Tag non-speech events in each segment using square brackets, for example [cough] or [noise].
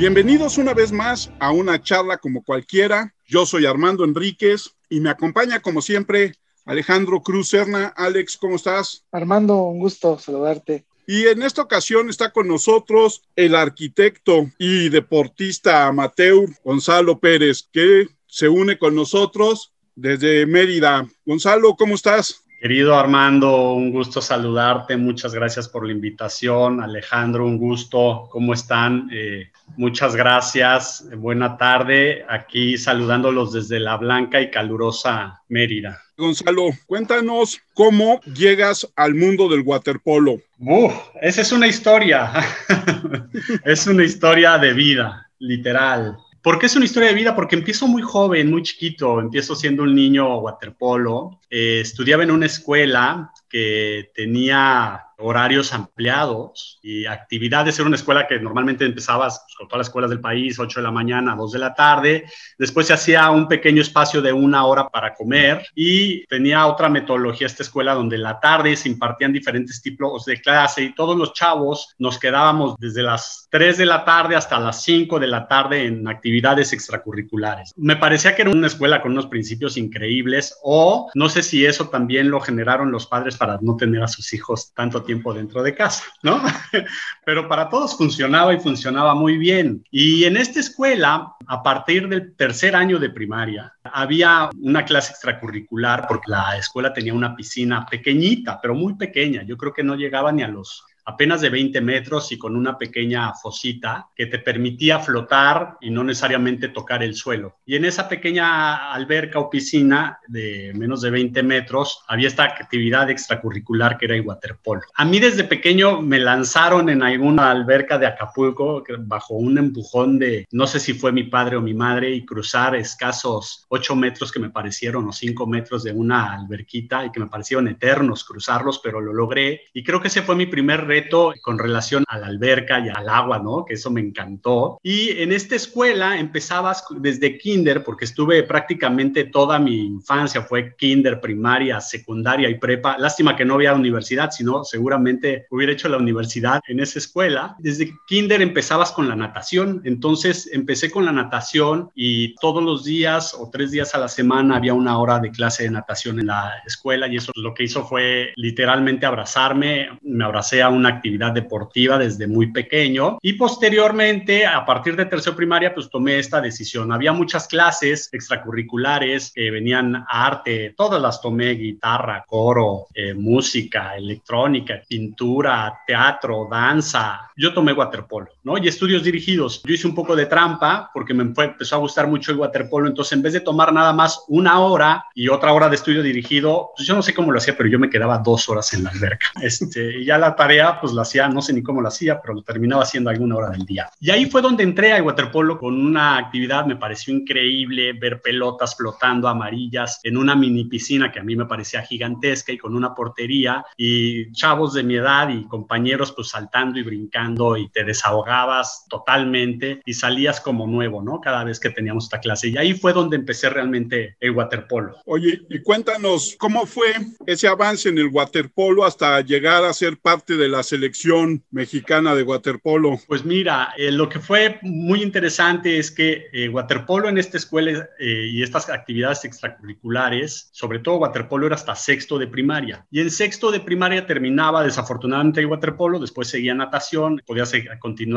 Bienvenidos una vez más a una charla como cualquiera. Yo soy Armando Enríquez y me acompaña como siempre Alejandro Cruz Serna. Alex, ¿cómo estás? Armando, un gusto saludarte. Y en esta ocasión está con nosotros el arquitecto y deportista amateur Gonzalo Pérez, que se une con nosotros desde Mérida. Gonzalo, ¿cómo estás? Querido Armando, un gusto saludarte. Muchas gracias por la invitación. Alejandro, un gusto. ¿Cómo están? Eh, muchas gracias. Buena tarde. Aquí saludándolos desde la blanca y calurosa Mérida. Gonzalo, cuéntanos cómo llegas al mundo del waterpolo. Uf, esa es una historia. [laughs] es una historia de vida, literal. ¿Por qué es una historia de vida? Porque empiezo muy joven, muy chiquito, empiezo siendo un niño waterpolo, eh, estudiaba en una escuela que tenía horarios ampliados y actividades. Era una escuela que normalmente empezabas pues, con todas las escuelas del país, 8 de la mañana, 2 de la tarde. Después se hacía un pequeño espacio de una hora para comer y tenía otra metodología esta escuela donde en la tarde se impartían diferentes tipos de clase y todos los chavos nos quedábamos desde las 3 de la tarde hasta las 5 de la tarde en actividades extracurriculares. Me parecía que era una escuela con unos principios increíbles o no sé si eso también lo generaron los padres para no tener a sus hijos tanto tiempo dentro de casa, ¿no? [laughs] Pero para todos funcionaba y funcionaba muy bien. Y en esta escuela, a partir del tercer año de primaria, había una clase extracurricular porque la escuela tenía una piscina pequeñita, pero muy pequeña. Yo creo que no llegaba ni a los apenas de 20 metros y con una pequeña fosita que te permitía flotar y no necesariamente tocar el suelo. Y en esa pequeña alberca o piscina de menos de 20 metros había esta actividad extracurricular que era el waterpolo. A mí desde pequeño me lanzaron en alguna alberca de Acapulco bajo un empujón de no sé si fue mi padre o mi madre y cruzar escasos 8 metros que me parecieron o 5 metros de una alberquita y que me parecieron eternos cruzarlos, pero lo logré y creo que ese fue mi primer reto con relación a la alberca y al agua, ¿no? Que eso me encantó. Y en esta escuela empezabas desde kinder, porque estuve prácticamente toda mi infancia, fue kinder, primaria, secundaria y prepa. Lástima que no había universidad, sino seguramente hubiera hecho la universidad en esa escuela. Desde kinder empezabas con la natación, entonces empecé con la natación y todos los días o tres días a la semana había una hora de clase de natación en la escuela y eso lo que hizo fue literalmente abrazarme, me abracé a un una actividad deportiva desde muy pequeño y posteriormente, a partir de tercero primaria, pues tomé esta decisión. Había muchas clases extracurriculares que venían a arte, todas las tomé, guitarra, coro, eh, música, electrónica, pintura, teatro, danza. Yo tomé waterpolo, ¿no? Y estudios dirigidos. Yo hice un poco de trampa porque me empezó a gustar mucho el waterpolo, entonces en vez de tomar nada más una hora y otra hora de estudio dirigido, pues yo no sé cómo lo hacía, pero yo me quedaba dos horas en la alberca. [laughs] Este, y ya la tarea pues lo hacía, no sé ni cómo lo hacía, pero lo terminaba haciendo alguna hora del día. Y ahí fue donde entré al waterpolo con una actividad, me pareció increíble ver pelotas flotando amarillas en una mini piscina que a mí me parecía gigantesca y con una portería y chavos de mi edad y compañeros pues saltando y brincando y te totalmente y salías como nuevo, ¿no? Cada vez que teníamos esta clase. Y ahí fue donde empecé realmente el waterpolo. Oye, y cuéntanos, ¿cómo fue ese avance en el waterpolo hasta llegar a ser parte de la selección mexicana de waterpolo? Pues mira, eh, lo que fue muy interesante es que eh, waterpolo en esta escuela eh, y estas actividades extracurriculares, sobre todo waterpolo era hasta sexto de primaria. Y en sexto de primaria terminaba desafortunadamente el waterpolo, después seguía natación, podías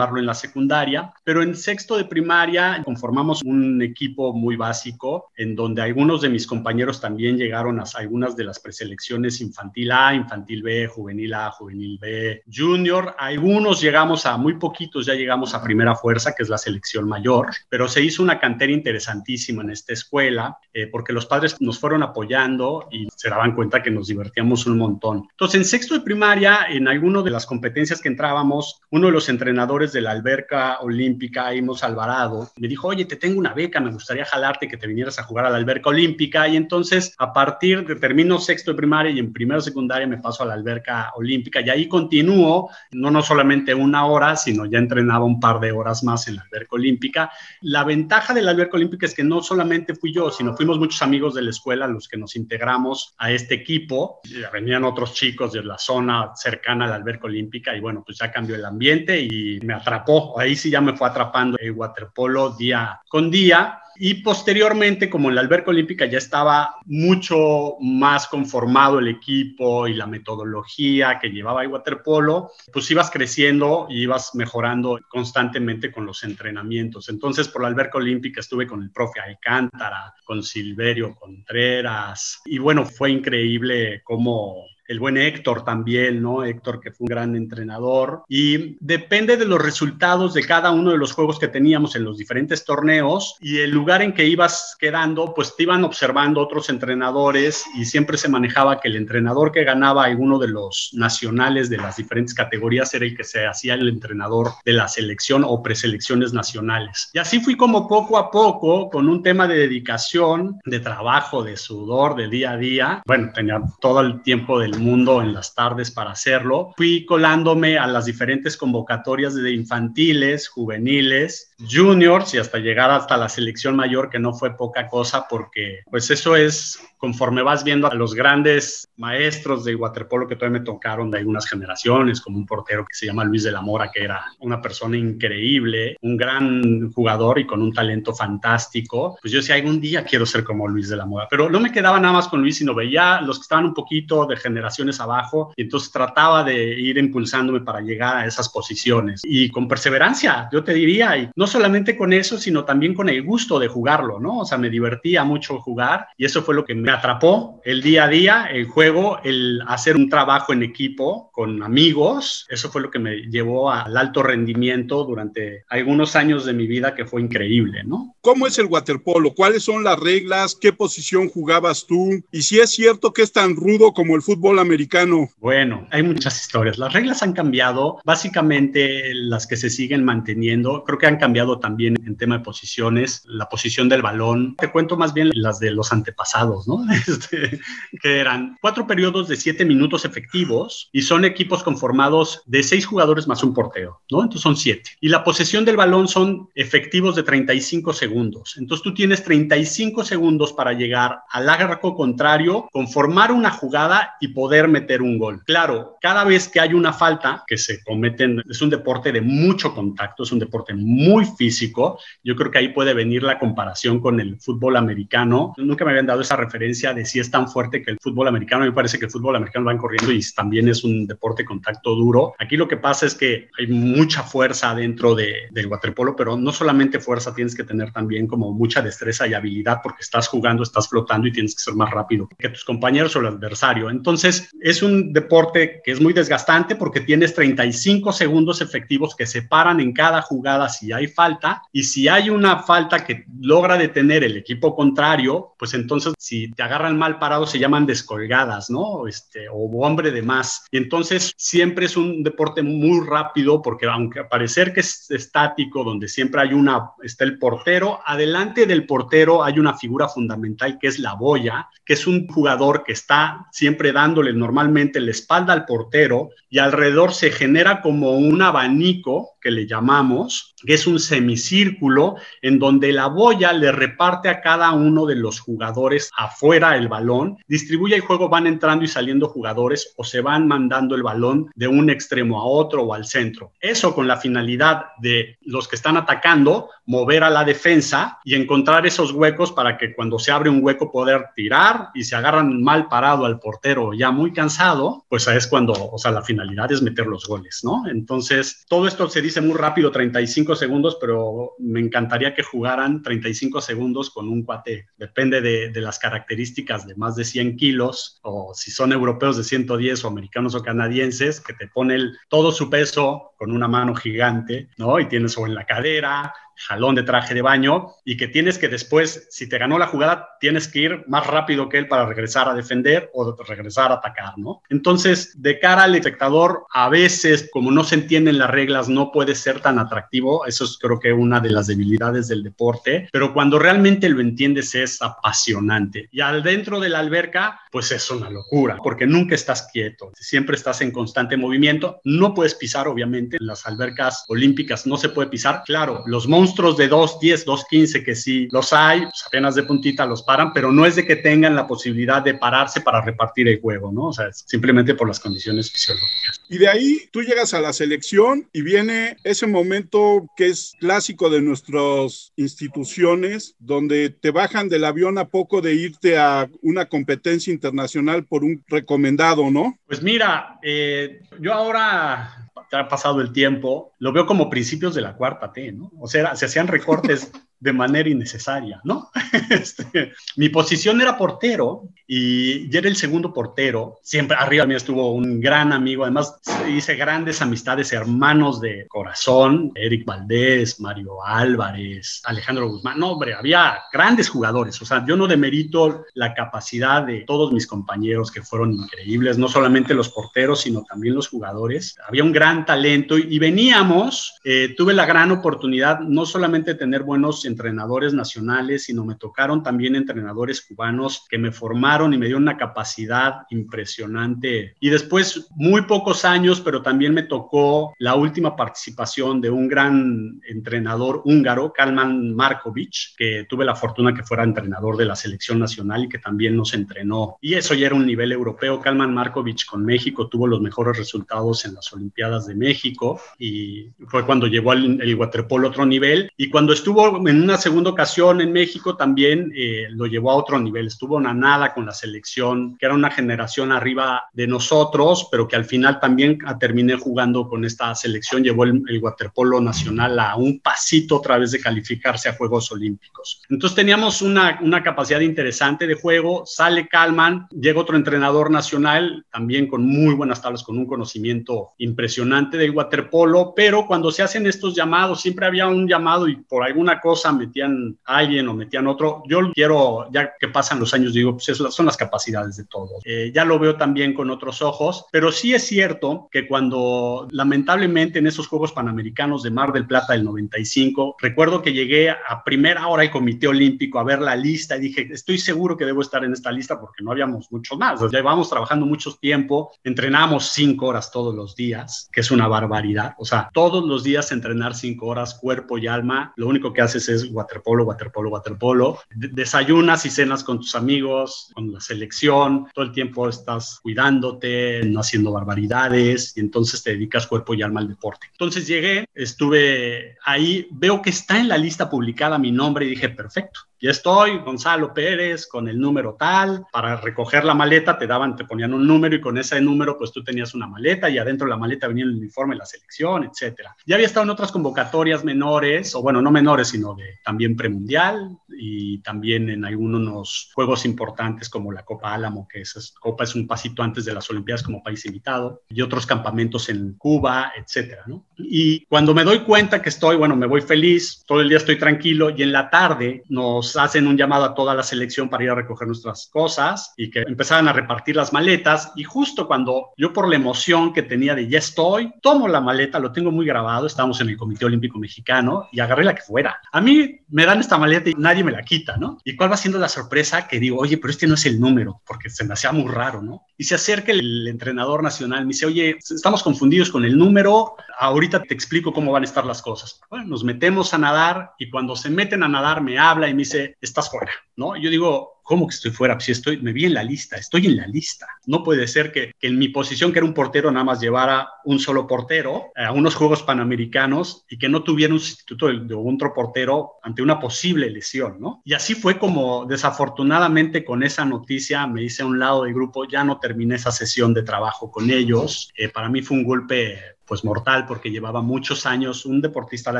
continuarlo en la secundaria, pero en sexto de primaria conformamos un equipo muy básico en donde algunos de mis compañeros también llegaron a algunas de las preselecciones infantil A, infantil B, juvenil A, juvenil B, junior. Algunos llegamos a, muy poquitos ya llegamos a primera fuerza, que es la selección mayor, pero se hizo una cantera interesantísima en esta escuela, eh, porque los padres nos fueron apoyando y se daban cuenta que nos divertíamos un montón. Entonces, en sexto de primaria, en alguno de las competencias que entrábamos, uno de los entrenadores de la alberca olímpica, Imos Alvarado, me dijo, oye, te tengo una beca, me gustaría jalarte que te vinieras a jugar a la alberca olímpica. Y entonces, a partir de termino sexto de primaria y en primero secundaria me paso a la alberca olímpica y ahí continué no, no solamente una hora, sino ya entrenaba un par de horas más en la alberca olímpica. La ventaja de la alberca olímpica es que no solamente fui yo, sino fuimos muchos amigos de la escuela los que nos integramos a este equipo. Venían otros chicos de la zona cercana a la alberca olímpica y bueno, pues ya cambió el ambiente y me atrapó, ahí sí ya me fue atrapando el waterpolo día con día y posteriormente, como en la alberca olímpica ya estaba mucho más conformado el equipo y la metodología que llevaba el waterpolo, pues ibas creciendo y ibas mejorando constantemente con los entrenamientos. Entonces, por la alberca olímpica estuve con el profe Alcántara, con Silverio Contreras, y bueno, fue increíble cómo el buen Héctor también, ¿no? Héctor que fue un gran entrenador. Y depende de los resultados de cada uno de los juegos que teníamos en los diferentes torneos y el lugar en que ibas quedando, pues te iban observando otros entrenadores y siempre se manejaba que el entrenador que ganaba alguno de los nacionales de las diferentes categorías era el que se hacía el entrenador de la selección o preselecciones nacionales. Y así fui como poco a poco con un tema de dedicación, de trabajo, de sudor, de día a día. Bueno, tenía todo el tiempo del en las tardes para hacerlo. Fui colándome a las diferentes convocatorias de infantiles, juveniles, juniors y hasta llegar hasta la selección mayor, que no fue poca cosa porque pues eso es conforme vas viendo a los grandes maestros de waterpolo que todavía me tocaron de algunas generaciones, como un portero que se llama Luis de la Mora, que era una persona increíble, un gran jugador y con un talento fantástico, pues yo decía, algún día quiero ser como Luis de la Mora, pero no me quedaba nada más con Luis, sino veía los que estaban un poquito de generaciones abajo y entonces trataba de ir impulsándome para llegar a esas posiciones. Y con perseverancia, yo te diría, y no solamente con eso, sino también con el gusto de jugarlo, ¿no? O sea, me divertía mucho jugar y eso fue lo que me atrapó el día a día, el juego, el hacer un trabajo en equipo con amigos. Eso fue lo que me llevó al alto rendimiento durante algunos años de mi vida que fue increíble, ¿no? ¿Cómo es el waterpolo? ¿Cuáles son las reglas? ¿Qué posición jugabas tú? Y si es cierto que es tan rudo como el fútbol americano. Bueno, hay muchas historias. Las reglas han cambiado, básicamente las que se siguen manteniendo. Creo que han cambiado también en tema de posiciones, la posición del balón. Te cuento más bien las de los antepasados, ¿no? [laughs] Este, que eran cuatro periodos de siete minutos efectivos y son equipos conformados de seis jugadores más un portero, ¿no? Entonces son siete. Y la posesión del balón son efectivos de 35 segundos. Entonces tú tienes 35 segundos para llegar al arco contrario, conformar una jugada y poder meter un gol. Claro, cada vez que hay una falta que se cometen, es un deporte de mucho contacto, es un deporte muy físico. Yo creo que ahí puede venir la comparación con el fútbol americano. Nunca me habían dado esa referencia de si es tan fuerte que el fútbol americano. Me parece que el fútbol americano van corriendo y también es un deporte contacto duro. Aquí lo que pasa es que hay mucha fuerza dentro de, del waterpolo, pero no solamente fuerza, tienes que tener también como mucha destreza y habilidad porque estás jugando, estás flotando y tienes que ser más rápido que tus compañeros o el adversario. Entonces, es un deporte que es muy desgastante porque tienes 35 segundos efectivos que separan en cada jugada si hay falta y si hay una falta que logra detener el equipo contrario, pues entonces si te agarran mal parado se llaman descolgadas, ¿no? Este, o hombre de más. Y entonces siempre es un deporte muy rápido porque aunque parecer que es estático, donde siempre hay una, está el portero, adelante del portero hay una figura fundamental que es la boya, que es un jugador que está siempre dándole normalmente la espalda al portero y alrededor se genera como un abanico que le llamamos, que es un semicírculo en donde la boya le reparte a cada uno de los jugadores afuera el balón, distribuye el juego, van entrando y saliendo jugadores o se van mandando el balón de un extremo a otro o al centro. Eso con la finalidad de los que están atacando, mover a la defensa y encontrar esos huecos para que cuando se abre un hueco poder tirar y se agarran mal parado al portero ya muy cansado, pues es cuando, o sea, la finalidad es meter los goles, ¿no? Entonces, todo esto se dice muy rápido 35 segundos, pero me encantaría que jugaran 35 segundos con un cuate. Depende de, las características de más de 100 kilos, o si son europeos de 110 o americanos o canadienses, que te pone el, todo su peso con una mano gigante, ¿no? Y tienes o en la cadera, jalón de traje de baño y que tienes que después, si te ganó la jugada, tienes que ir más rápido que él para regresar a defender o regresar a atacar, ¿no? Entonces, de cara al espectador, a veces, como no se entienden las reglas, no puede ser tan atractivo. Eso es creo que una de las debilidades del deporte, pero cuando realmente lo entiendes es apasionante. Y al dentro de la alberca, pues es una locura, porque nunca estás quieto, siempre estás en constante movimiento. No puedes pisar, obviamente, en las albercas olímpicas no se puede pisar. Claro, los monstruos monstruos de 2.10, 2.15 que sí los hay, pues apenas de puntita los paran, pero no es de que tengan la posibilidad de pararse para repartir el juego, ¿no? O sea, simplemente por las condiciones fisiológicas. Y de ahí tú llegas a la selección y viene ese momento que es clásico de nuestras instituciones, donde te bajan del avión a poco de irte a una competencia internacional por un recomendado, ¿no? Pues mira, eh, yo ahora ha pasado el tiempo, lo veo como principios de la cuarta T, ¿no? O sea, se hacían recortes [laughs] de manera innecesaria, ¿no? [laughs] Este, mi posición era portero y ya era el segundo portero. Siempre arriba mí estuvo un gran amigo, además hice grandes amistades, hermanos de corazón, Eric Valdés, Mario Álvarez, Alejandro Guzmán. No, hombre, había grandes jugadores. O sea, yo no demerito la capacidad de todos mis compañeros que fueron increíbles, no solamente los porteros, sino también los jugadores. Había un gran talento y, veníamos, eh, tuve la gran oportunidad no solamente de tener buenos entrenadores nacionales, sino me tocaron también entrenadores cubanos que me formaron y me dieron una capacidad impresionante. Y después, muy pocos años, pero también me tocó la última participación de un gran entrenador húngaro, Kalman Markovic, que tuve la fortuna que fuera entrenador de la selección nacional y que también nos entrenó. Y eso ya era un nivel europeo. Kalman Markovic con México tuvo los mejores resultados en las Olimpiadas de México y fue cuando llegó el, el waterpolo otro nivel. Y cuando estuvo en una segunda ocasión en México también eh, lo llevó a otro nivel. Estuvo nada con la selección, que era una generación arriba de nosotros, pero que al final también terminé jugando con esta selección. Llevó el, waterpolo nacional a un pasito otra vez de calificarse a Juegos Olímpicos. Entonces teníamos una, una capacidad interesante de juego. Sale Calman, llega otro entrenador nacional, también con muy buenas tablas, con un conocimiento impresionante del waterpolo, pero cuando se hacen estos llamados, siempre había un llamado y por alguna cosa metían a alguien o metían otro. Yo quiero, ya que pasan los años, digo, pues eso son las capacidades de todos. Eh, ya lo veo también con otros ojos, pero sí es cierto que cuando lamentablemente en esos Juegos Panamericanos de Mar del Plata del 95, recuerdo que llegué a primera hora al Comité Olímpico a ver la lista y dije, estoy seguro que debo estar en esta lista porque no habíamos muchos más. Ya llevamos trabajando mucho tiempo, entrenamos cinco horas todos los días, que es una barbaridad. O sea, todos los días entrenar cinco horas, cuerpo y alma, lo único que haces es waterpolo, waterpolo, waterpolo. Desayunas y cenas con tus amigos, con la selección, todo el tiempo estás cuidándote, no haciendo barbaridades y entonces te dedicas cuerpo y alma al deporte. Entonces llegué, estuve ahí, veo que está en la lista publicada mi nombre y dije, perfecto, ya estoy, Gonzalo Pérez, con el número tal, para recoger la maleta te daban, te ponían un número y con ese número pues tú tenías una maleta y adentro de la maleta venía el uniforme, la selección, etcétera. Ya había estado en otras convocatorias menores, o bueno, no menores, sino de también premundial y también en algunos juegos importantes como la Copa Álamo, que esa Copa es un pasito antes de las Olimpiadas como país invitado, y otros campamentos en Cuba, etcétera, ¿no? Y cuando me doy cuenta que estoy, bueno, me voy feliz, todo el día estoy tranquilo y en la tarde nos hacen un llamado a toda la selección para ir a recoger nuestras cosas y que empezaban a repartir las maletas. Y justo cuando yo por la emoción que tenía de ya estoy, tomo la maleta, lo tengo muy grabado, estamos en el Comité Olímpico Mexicano y agarré la que fuera. A mí me dan esta maleta y nadie me la quita, ¿no? ¿Y cuál va siendo la sorpresa? Que digo, oye, pero este no es el número, porque se me hacía muy raro, ¿no? Y se acerca el entrenador nacional, me dice, oye, estamos confundidos con el número, ahorita te explico cómo van a estar las cosas. Bueno, nos metemos a nadar y cuando se meten a nadar me habla y me dice, estás fuera, ¿no? Yo digo, ¿cómo que estoy fuera? Si estoy, me vi en la lista, estoy en la lista. No puede ser que, en mi posición, que era un portero, nada más llevara un solo portero a unos Juegos Panamericanos y que no tuviera un sustituto de, de otro portero ante una posible lesión, ¿no? Y así fue como, desafortunadamente, con esa noticia me hice a un lado del grupo, ya no terminé esa sesión de trabajo con ellos. Eh, para mí fue un golpe pues mortal porque llevaba muchos años, un deportista de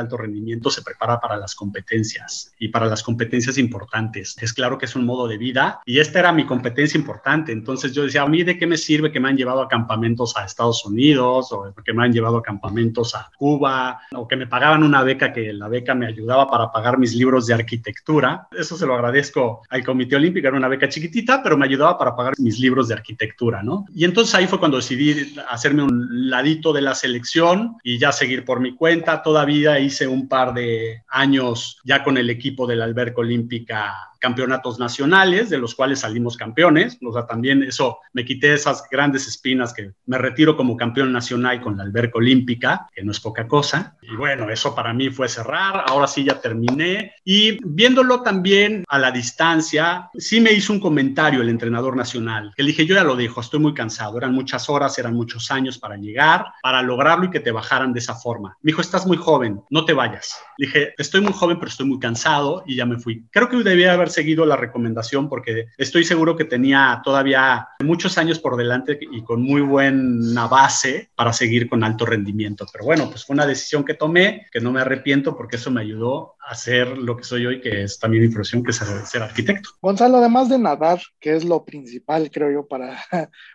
alto rendimiento se prepara para las competencias y para las competencias importantes. Es claro que es un modo de vida y esta era mi competencia importante. Entonces yo decía, a mí de qué me sirve que me han llevado a campamentos a Estados Unidos o que me han llevado a campamentos a Cuba o que me pagaban una beca que la beca me ayudaba para pagar mis libros de arquitectura. Eso se lo agradezco al Comité Olímpico, era una beca chiquitita, pero me ayudaba para pagar mis libros de arquitectura, ¿no? Y entonces ahí fue cuando decidí hacerme un ladito de la selección y ya seguir por mi cuenta. Todavía hice un par de años ya con el equipo de la alberca olímpica campeonatos nacionales, de los cuales salimos campeones. O sea, también eso me quité esas grandes espinas que me retiro como campeón nacional con la alberca olímpica, que no es poca cosa. Y bueno, eso para mí fue cerrar. Ahora sí ya terminé. Y viéndolo también a la distancia, sí me hizo un comentario el entrenador nacional, que le dije, yo ya lo dejo, estoy muy cansado. Eran muchas horas, eran muchos años para llegar, para lograrlo y que te bajaran de esa forma. Me dijo, estás muy joven, no te vayas. Le dije, estoy muy joven, pero estoy muy cansado y ya me fui. Creo que debía haber seguido la recomendación porque estoy seguro que tenía todavía muchos años por delante y con muy buena base para seguir con alto rendimiento. Pero bueno, pues fue una decisión que tomé, que no me arrepiento porque eso me ayudó a ser lo que soy hoy, que es también mi profesión, que es ser arquitecto. Gonzalo, además de nadar, que es lo principal, creo yo, para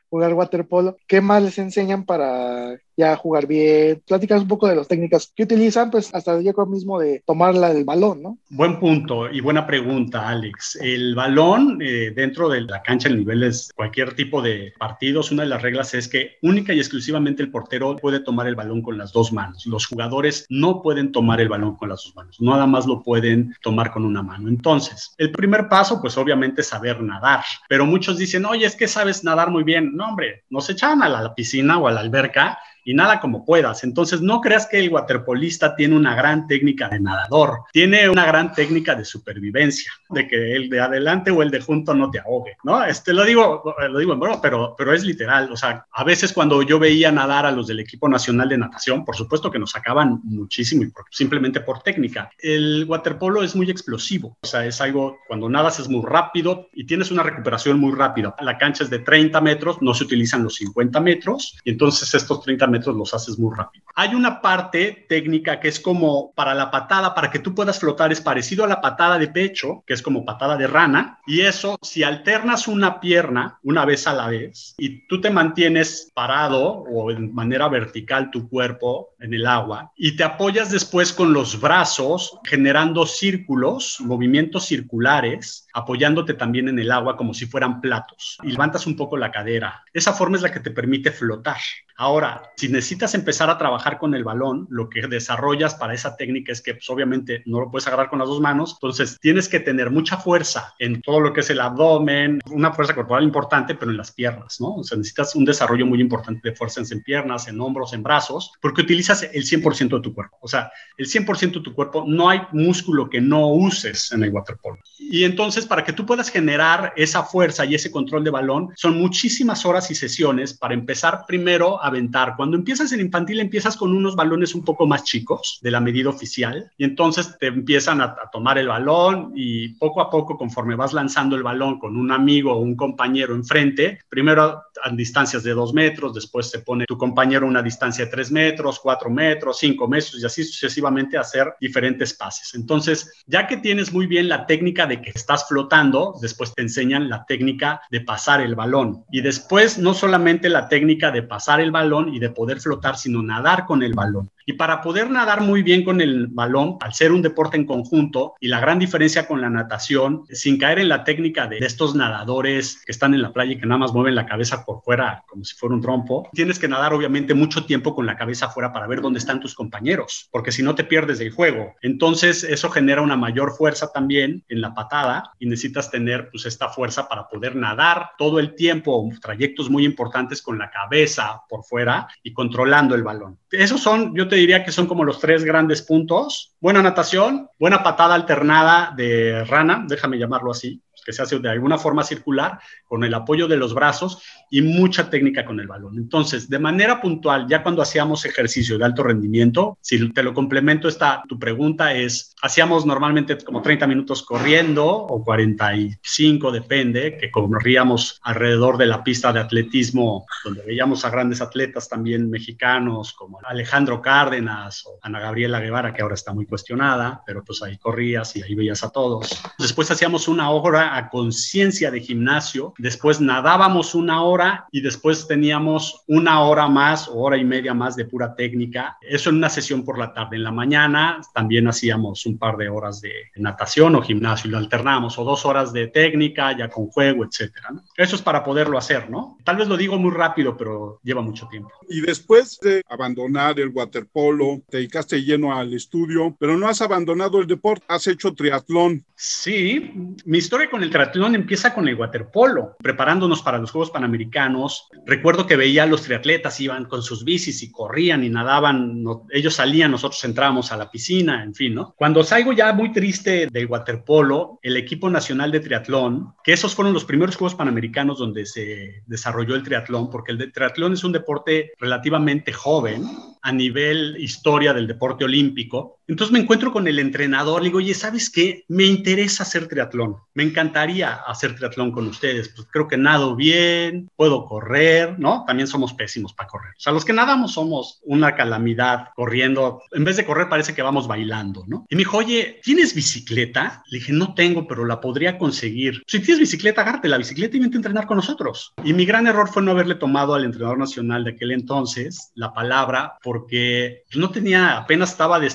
jugar waterpolo, ¿qué más les enseñan para ya jugar bien? Platicas un poco de las técnicas que utilizan, pues hasta yo creo mismo de tomarla del balón, ¿no? Buen punto y buena pregunta, Alex. El balón eh, dentro de la cancha en niveles, cualquier tipo de partidos, una de las reglas es que única y exclusivamente el portero puede tomar el balón con las dos manos. Los jugadores no pueden tomar el balón con las dos manos, nada más lo pueden tomar con una mano. Entonces, el primer paso, pues obviamente saber nadar, pero muchos dicen, oye, es que sabes nadar muy bien no, hombre, nos echaban a la piscina o a la alberca y nada como puedas. Entonces, no creas que el waterpolista tiene una gran técnica de nadador, tiene una gran técnica de supervivencia, de que el de adelante o el de junto no te ahogue, ¿no? Este lo digo, lo digo en broma, pero, pero es literal. O sea, a veces cuando yo veía nadar a los del equipo nacional de natación, por supuesto que nos sacaban muchísimo y simplemente por técnica. El waterpolo es muy explosivo, o sea, es algo cuando nadas es muy rápido y tienes una recuperación muy rápida. La cancha es de 30 metros, no se utilizan los 50 metros y entonces estos 30 los haces muy rápido. Hay una parte técnica que es como para la patada, para que tú puedas flotar, es parecido a la patada de pecho, que es como patada de rana, y eso, si alternas una pierna una vez a la vez y tú te mantienes parado o en manera vertical tu cuerpo en el agua y te apoyas después con los brazos generando círculos, movimientos circulares, apoyándote también en el agua como si fueran platos y levantas un poco la cadera. Esa forma es la que te permite flotar. Ahora, si necesitas empezar a trabajar con el balón, lo que desarrollas para esa técnica es que pues, obviamente no lo puedes agarrar con las dos manos, entonces tienes que tener mucha fuerza en todo lo que es el abdomen, una fuerza corporal importante, pero en las piernas, ¿no? O sea, necesitas un desarrollo muy importante de fuerza en piernas, en hombros, en brazos, porque utilizas el 100% de tu cuerpo. O sea, el 100% de tu cuerpo, no hay músculo que no uses en el waterpolo. Y entonces, para que tú puedas generar esa fuerza y ese control de balón, son muchísimas horas y sesiones para empezar primero a aventar. Cuando empiezas en infantil, empiezas con unos balones un poco más chicos de la medida oficial y entonces te empiezan a, tomar el balón y poco a poco, conforme vas lanzando el balón con un amigo o un compañero enfrente, primero a distancias de dos metros, después se pone tu compañero a una distancia de tres metros, cuatro metros, cinco metros y así sucesivamente hacer diferentes pases. Entonces, ya que tienes muy bien la técnica de que estás flotando, después te enseñan la técnica de pasar el balón y después no solamente la técnica de pasar el balón, balón y de poder flotar, sino nadar con el balón. Y para poder nadar muy bien con el balón, al ser un deporte en conjunto y la gran diferencia con la natación, sin caer en la técnica de estos nadadores que están en la playa y que nada más mueven la cabeza por fuera como si fuera un trompo, tienes que nadar obviamente mucho tiempo con la cabeza afuera para ver dónde están tus compañeros, porque si no te pierdes del juego. Entonces eso genera una mayor fuerza también en la patada y necesitas tener pues esta fuerza para poder nadar todo el tiempo, trayectos muy importantes con la cabeza por fuera y controlando el balón. Esos son, yo te diría que son como los tres grandes puntos. Buena natación, buena patada alternada de rana, déjame llamarlo así, que se hace de alguna forma circular, con el apoyo de los brazos y mucha técnica con el balón. Entonces, de manera puntual, ya cuando hacíamos ejercicio de alto rendimiento, si te lo complemento, esta, tu pregunta es, hacíamos normalmente como 30 minutos corriendo o 45, depende, que corríamos alrededor de la pista de atletismo, donde veíamos a grandes atletas también mexicanos como Alejandro Cárdenas o Ana Gabriela Guevara, que ahora está muy cuestionada, pero pues ahí corrías y ahí veías a todos. Después hacíamos una hora a conciencia de gimnasio, después nadábamos una hora y después teníamos una hora más o hora y media más de pura técnica. Eso en una sesión por la tarde. En la mañana también hacíamos un par de horas de natación o gimnasio y lo alternamos, o dos horas de técnica ya con juego, etcétera. Eso es para poderlo hacer, ¿no? Tal vez lo digo muy rápido, pero lleva mucho tiempo. Y después de abandonar el waterpolo, te dedicaste lleno al estudio, pero no has abandonado el deporte, has hecho triatlón. Sí, mi historia con el triatlón empieza con el waterpolo, preparándonos para los Juegos Panamericanos. Recuerdo que veía a los triatletas, iban con sus bicis y corrían y nadaban, ellos salían, nosotros entrábamos a la piscina, en fin, ¿no? Cuando salgo ya muy triste del waterpolo, el equipo nacional de triatlón, que esos fueron los primeros Juegos Panamericanos donde se desarrolló el triatlón, porque el triatlón es un deporte relativamente joven a nivel historia del deporte olímpico. Entonces me encuentro con el entrenador, le digo, oye, ¿sabes qué? Me interesa hacer triatlón, me encantaría hacer triatlón con ustedes, pues creo que nado bien, puedo correr, ¿no? También somos pésimos para correr. O sea, los que nadamos somos una calamidad corriendo, en vez de correr parece que vamos bailando, ¿no? Y me dijo, oye, ¿tienes bicicleta? Le dije, no tengo, pero la podría conseguir. Si tienes bicicleta, agárrate la bicicleta y vente a entrenar con nosotros. Y mi gran error fue no haberle tomado al entrenador nacional de aquel entonces la palabra porque no tenía, apenas estaba de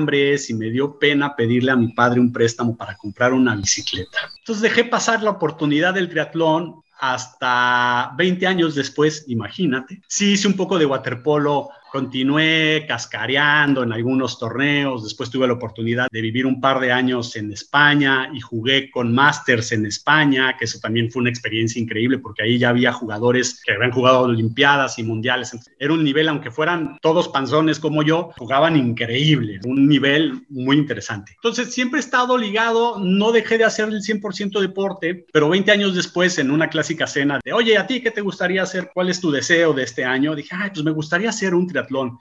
estudiambres y me dio pena pedirle a mi padre un préstamo para comprar una bicicleta. Entonces dejé pasar la oportunidad del triatlón hasta 20 años después, imagínate. Sí hice un poco de waterpolo Continué cascareando en algunos torneos, después tuve la oportunidad de vivir un par de años en España y jugué con Masters en España, que eso también fue una experiencia increíble porque ahí ya había jugadores que habían jugado Olimpiadas y Mundiales. Era un nivel, aunque fueran todos panzones como yo, jugaban increíble, un nivel muy interesante. Entonces siempre he estado ligado, no dejé de hacer el 100% deporte, pero 20 años después en una clásica cena de, oye, ¿a ti qué te gustaría hacer? ¿Cuál es tu deseo de este año? Dije, ay, pues me gustaría hacer un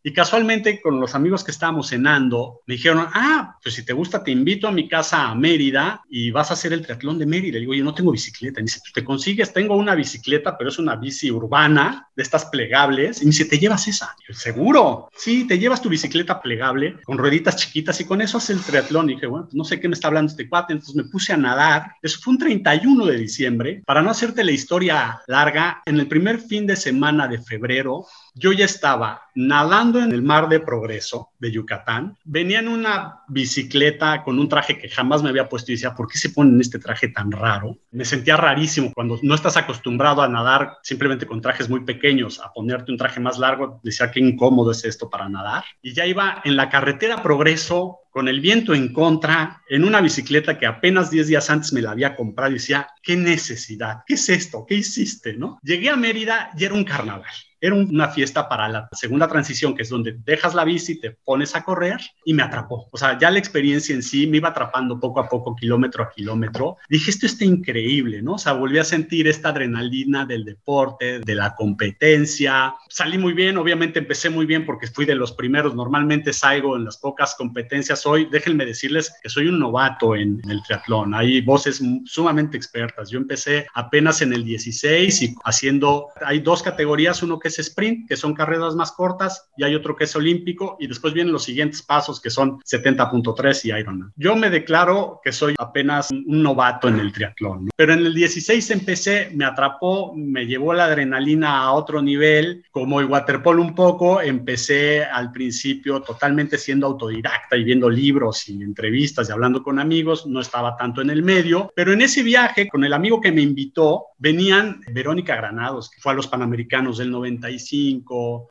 y casualmente con los amigos que estábamos cenando, me dijeron, ah, pues si te gusta, te invito a mi casa a Mérida y vas a hacer el triatlón de Mérida. Le digo, yo no tengo bicicleta. Y me dice, pues te consigues, tengo una bicicleta, pero es una bici urbana, de estas plegables. Y me dice, ¿te llevas esa? yo, seguro. Sí, te llevas tu bicicleta plegable con rueditas chiquitas y con eso haces el triatlón. Y dije, bueno, pues no sé qué me está hablando este cuate. Entonces me puse a nadar. Eso fue un 31 de diciembre. Para no hacerte la historia larga, en el primer fin de semana de febrero, yo ya estaba nadando en el mar de progreso de Yucatán, venía en una bicicleta con un traje que jamás me había puesto y decía, ¿por qué se ponen este traje tan raro? Me sentía rarísimo cuando no estás acostumbrado a nadar simplemente con trajes muy pequeños, a ponerte un traje más largo, decía, qué incómodo es esto para nadar. Y ya iba en la carretera progreso con el viento en contra, en una bicicleta que apenas 10 días antes me la había comprado y decía, qué necesidad, ¿qué es esto? ¿Qué hiciste? ¿No? Llegué a Mérida y era un carnaval era una fiesta para la segunda transición, que es donde dejas la bici, te pones a correr y me atrapó. O sea, ya la experiencia en sí me iba atrapando poco a poco, kilómetro a kilómetro. Dije, esto está increíble, ¿no? O sea, volví a sentir esta adrenalina del deporte, de la competencia. Salí muy bien, obviamente empecé muy bien porque fui de los primeros. Normalmente salgo en las pocas competencias hoy. Déjenme decirles que soy un novato en, el triatlón. Hay voces sumamente expertas. Yo empecé apenas en el 16 y haciendo, hay dos categorías, uno que es sprint, que son carreras más cortas, y hay otro que es olímpico, y después vienen los siguientes pasos que son 70.3 y Ironman. Yo me declaro que soy apenas un novato en el triatlón, pero en el 16 empecé, me atrapó, me llevó la adrenalina a otro nivel, como el waterpolo un poco, empecé al principio totalmente siendo autodidacta y viendo libros y entrevistas y hablando con amigos, no estaba tanto en el medio, pero en ese viaje con el amigo que me invitó, venían Verónica Granados, que fue a los Panamericanos del 90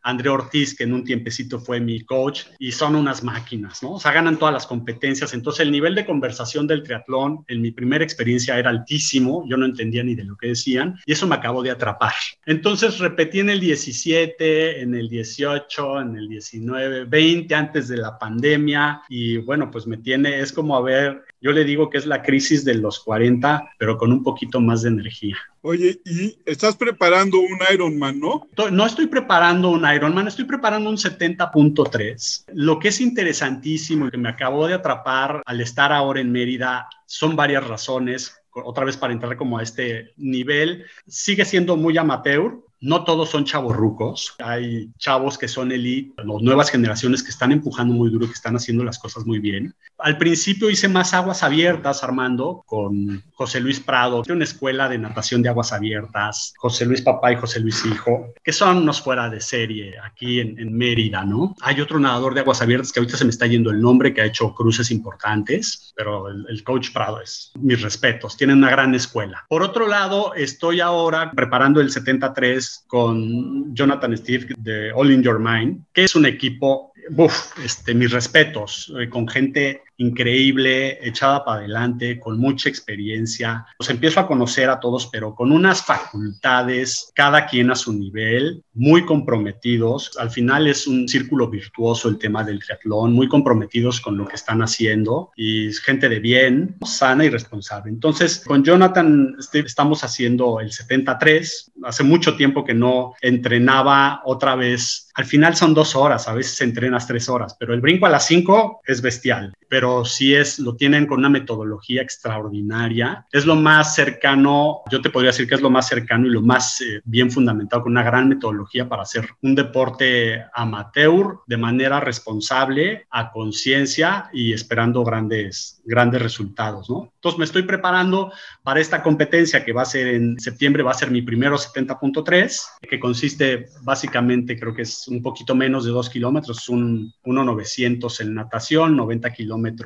André Ortiz, que en un tiempecito fue mi coach, y son unas máquinas, ¿no? O sea, ganan todas las competencias. Entonces, el nivel de conversación del triatlón en mi primera experiencia era altísimo, yo no entendía ni de lo que decían, y eso me acabó de atrapar. Entonces, repetí en el 17, en el 18, en el 19, 20, antes de la pandemia, y bueno, pues me tiene, es como a ver, yo le digo que es la crisis de los 40, pero con un poquito más de energía. Oye, y estás preparando un Ironman, ¿no? No estoy preparando un Ironman, estoy preparando un 70.3. Lo que es interesantísimo y que me acabó de atrapar al estar ahora en Mérida son varias razones otra vez para entrar como a este nivel, sigue siendo muy amateur, no todos son chavos rucos, hay chavos que son elite, las nuevas generaciones que están empujando muy duro, que están haciendo las cosas muy bien. Al principio hice más aguas abiertas, Armando, con José Luis Prado, de una escuela de natación de aguas abiertas, José Luis Papá y José Luis Hijo, que son unos fuera de serie aquí en, Mérida, ¿no? Hay otro nadador de aguas abiertas que ahorita se me está yendo el nombre, que ha hecho cruces importantes, pero el, el coach Prado es mis respetos, tienen una gran escuela. Por otro lado, estoy ahora preparando el 73 con Jonathan Steve de All in Your Mind, que es un equipo, uf, este, mis respetos, eh, con gente increíble, echada para adelante, con mucha experiencia. Los empiezo a conocer a todos, pero con unas facultades, cada quien a su nivel, muy comprometidos. Al final es un círculo virtuoso el tema del triatlón, muy comprometidos con lo que están haciendo y gente de bien, sana y responsable. Entonces, con Jonathan estamos haciendo el 73. Hace mucho tiempo que no entrenaba otra vez. Al final son dos horas, a veces entrenas tres horas, pero el brinco a las cinco es bestial. Pero si es, lo tienen con una metodología extraordinaria. Es lo más cercano, yo te podría decir que es lo más cercano y lo más eh, bien fundamentado, con una gran metodología para hacer un deporte amateur de manera responsable, a conciencia y esperando grandes, grandes resultados, ¿no? Entonces me estoy preparando para esta competencia que va a ser en septiembre, va a ser mi primero 70.3, que consiste básicamente, creo que es un poquito menos de dos kilómetros, un 1.900 en natación, 90 kilómetros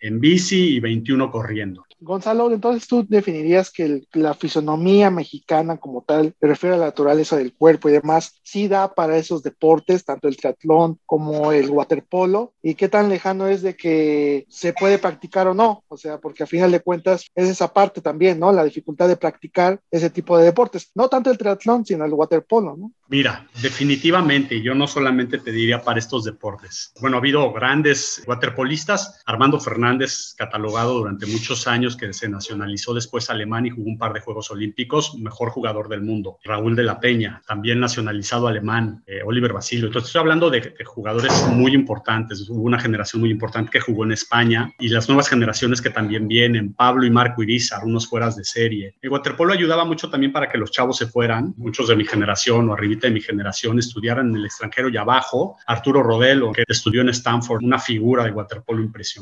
en bici y 21 corriendo. Gonzalo, entonces tú definirías que la fisonomía mexicana como tal, me refiero a la naturaleza del cuerpo y demás, sí da para esos deportes, tanto el triatlón como el waterpolo, y qué tan lejano es de que se puede practicar o no, o sea, porque a final de cuentas es esa parte también, ¿no? La dificultad de practicar ese tipo de deportes, no tanto el triatlón, sino el waterpolo, ¿no? Mira, definitivamente, yo no solamente te diría para estos deportes. Bueno, ha habido grandes waterpolistas, Armando Fernández, catalogado durante muchos años, que se nacionalizó después alemán y jugó un par de Juegos Olímpicos, mejor jugador del mundo. Raúl de la Peña, también nacionalizado alemán, eh, Oliver Basilio. Entonces estoy hablando de, jugadores muy importantes. Hubo una generación muy importante que jugó en España y las nuevas generaciones que también vienen, Pablo y Marco Irizar, unos fueras de serie. El waterpolo ayudaba mucho también para que los chavos se fueran, muchos de mi generación o arribita de mi generación estudiaran en el extranjero y abajo. Arturo Rodelo, que estudió en Stanford, una figura de waterpolo impresionante.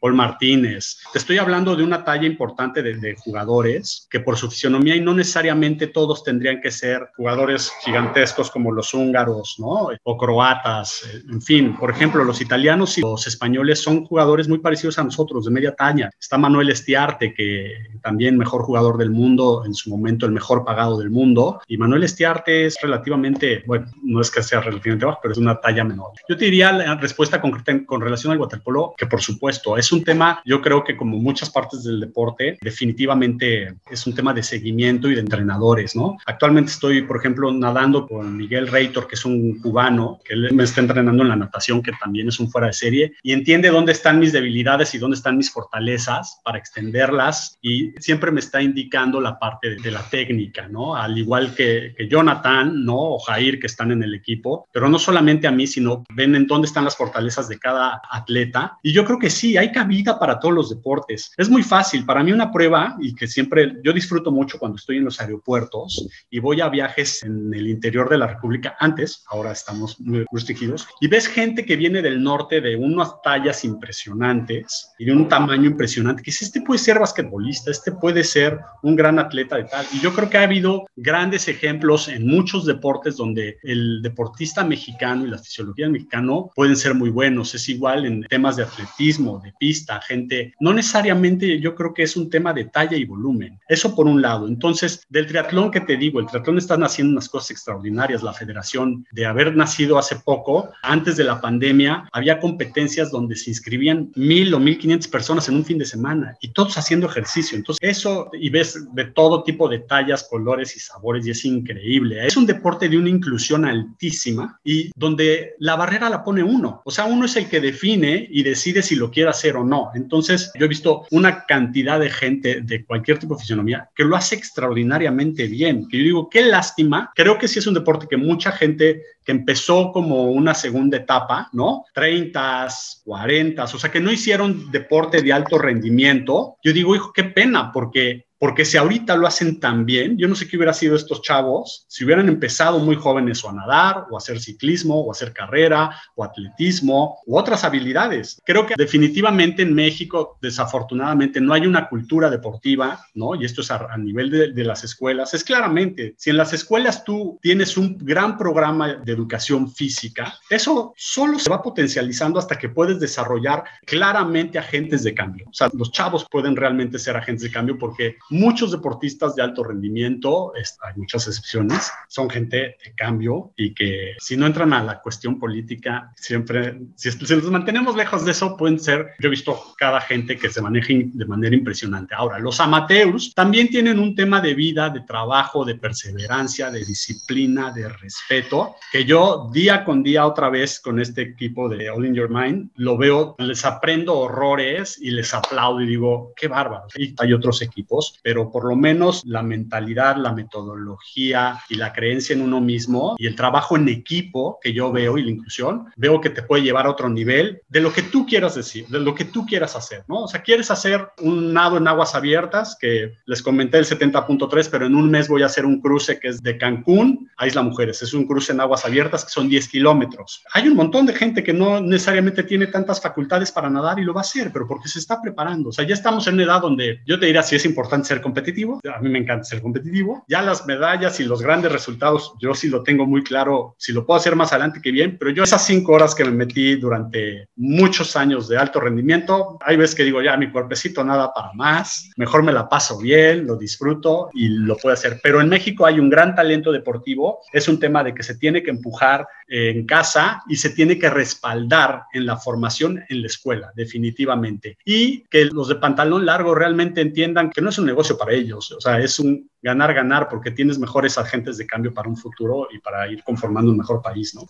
Paul Martínez. Te estoy hablando de una talla importante de, jugadores que por su fisionomía y no necesariamente todos tendrían que ser jugadores gigantescos como los húngaros, ¿no? O croatas, en fin, por ejemplo, los italianos y los españoles son jugadores muy parecidos a nosotros, de media talla. Está Manuel Estiarte, que también mejor jugador del mundo, en su momento el mejor pagado del mundo, y Manuel Estiarte es relativamente, bueno, no es que sea relativamente bajo, pero es una talla menor. Yo te diría la respuesta concreta con relación al waterpolo, que por supuesto es un tema, yo creo que como muchas partes del deporte, definitivamente es un tema de seguimiento y de entrenadores, ¿no? Actualmente estoy, por ejemplo, nadando con Miguel Reitor, que es un cubano, que me está entrenando en la natación, que también es un fuera de serie, y entiende dónde están mis debilidades y dónde están mis fortalezas para extenderlas, y siempre me está indicando la parte de, la técnica, ¿no? Al igual que, que Jonathan, ¿no? O Jair, que están en el equipo, pero no solamente a mí, sino ven en dónde están las fortalezas de cada atleta. Y yo creo que sí, hay cabida para todos los deportes. Es muy fácil para mí una prueba y que siempre yo disfruto mucho cuando estoy en los aeropuertos y voy a viajes en el interior de la República antes, ahora estamos muy restringidos, y ves gente que viene del norte de unas tallas impresionantes y de un tamaño impresionante, que si este puede ser basquetbolista, este puede ser un gran atleta de tal. Y yo creo que ha habido grandes ejemplos en muchos deportes donde el deportista mexicano y la fisiología mexicano pueden ser muy buenos. Es igual en temas de atletismo, de pista, gente, no necesariamente yo creo que es un tema de talla y volumen. Eso por un lado. Entonces, del triatlón que te digo, el triatlón está haciendo unas cosas extraordinarias. La federación, de haber nacido hace poco, antes de la pandemia, había competencias donde se inscribían mil o mil quinientas personas en un fin de semana y todos haciendo ejercicio. Entonces, eso, y ves de todo tipo de tallas, colores y sabores, y es increíble. Es un deporte de una inclusión altísima y donde la barrera la pone uno. O sea, uno es el que define y decide si lo quiere hacer o no. Entonces, yo he visto una cantidad de gente de cualquier tipo de fisionomía que lo hace extraordinariamente bien. Que yo digo, qué lástima. Creo que sí es un deporte que mucha gente que empezó como una segunda etapa, ¿no? 30, 40, o sea, que no hicieron deporte de alto rendimiento. Yo digo, hijo, qué pena, porque porque si ahorita lo hacen tan bien, yo no sé qué hubiera sido estos chavos si hubieran empezado muy jóvenes o a nadar, o a hacer ciclismo, o a hacer carrera, o atletismo, u otras habilidades. Creo que definitivamente en México, desafortunadamente, no hay una cultura deportiva, ¿no? Y esto es a, nivel de, de las escuelas. Es claramente, si en las escuelas tú tienes un gran programa de educación física, eso solo se va potencializando hasta que puedes desarrollar claramente agentes de cambio. O sea, los chavos pueden realmente ser agentes de cambio porque muchos deportistas de alto rendimiento, hay muchas excepciones, son gente de cambio y que si no entran a la cuestión política, siempre, si, si los mantenemos lejos de eso, pueden ser, yo he visto cada gente que se maneja de manera impresionante. Ahora, los amateurs también tienen un tema de vida, de trabajo, de perseverancia, de disciplina, de respeto, que yo día con día otra vez con este equipo de All in Your Mind, lo veo, les aprendo horrores y les aplaudo y digo, qué bárbaro. Y hay otros equipos, pero por lo menos la mentalidad, la metodología y la creencia en uno mismo y el trabajo en equipo que yo veo y la inclusión, veo que te puede llevar a otro nivel de lo que tú quieras decir, de lo que tú quieras hacer, ¿no? O sea, quieres hacer un nado en aguas abiertas, que les comenté el 70.3, pero en un mes voy a hacer un cruce que es de Cancún a Isla Mujeres. Es un cruce en aguas abiertas que son 10 kilómetros. Hay un montón de gente que no necesariamente tiene tantas facultades para nadar y lo va a hacer, pero porque se está preparando. O sea, ya estamos en una edad donde yo te diría si es importante ser competitivo. A mí me encanta ser competitivo. Ya las medallas y los grandes resultados, yo sí lo tengo muy claro. Si lo puedo hacer más adelante, que bien. Pero yo esas cinco horas que me metí durante muchos años de alto rendimiento, hay veces que digo, ya mi cuerpecito nada para más. Mejor me la paso bien, lo disfruto y lo puedo hacer. Pero en México hay un gran talento deportivo. Es un tema de que se tiene que empujar en casa y se tiene que respaldar en la formación en la escuela, definitivamente. Y que los de pantalón largo realmente entiendan que no es un negocio para ellos, o sea, es un ganar, ganar, porque tienes mejores agentes de cambio para un futuro y para ir conformando un mejor país, ¿no?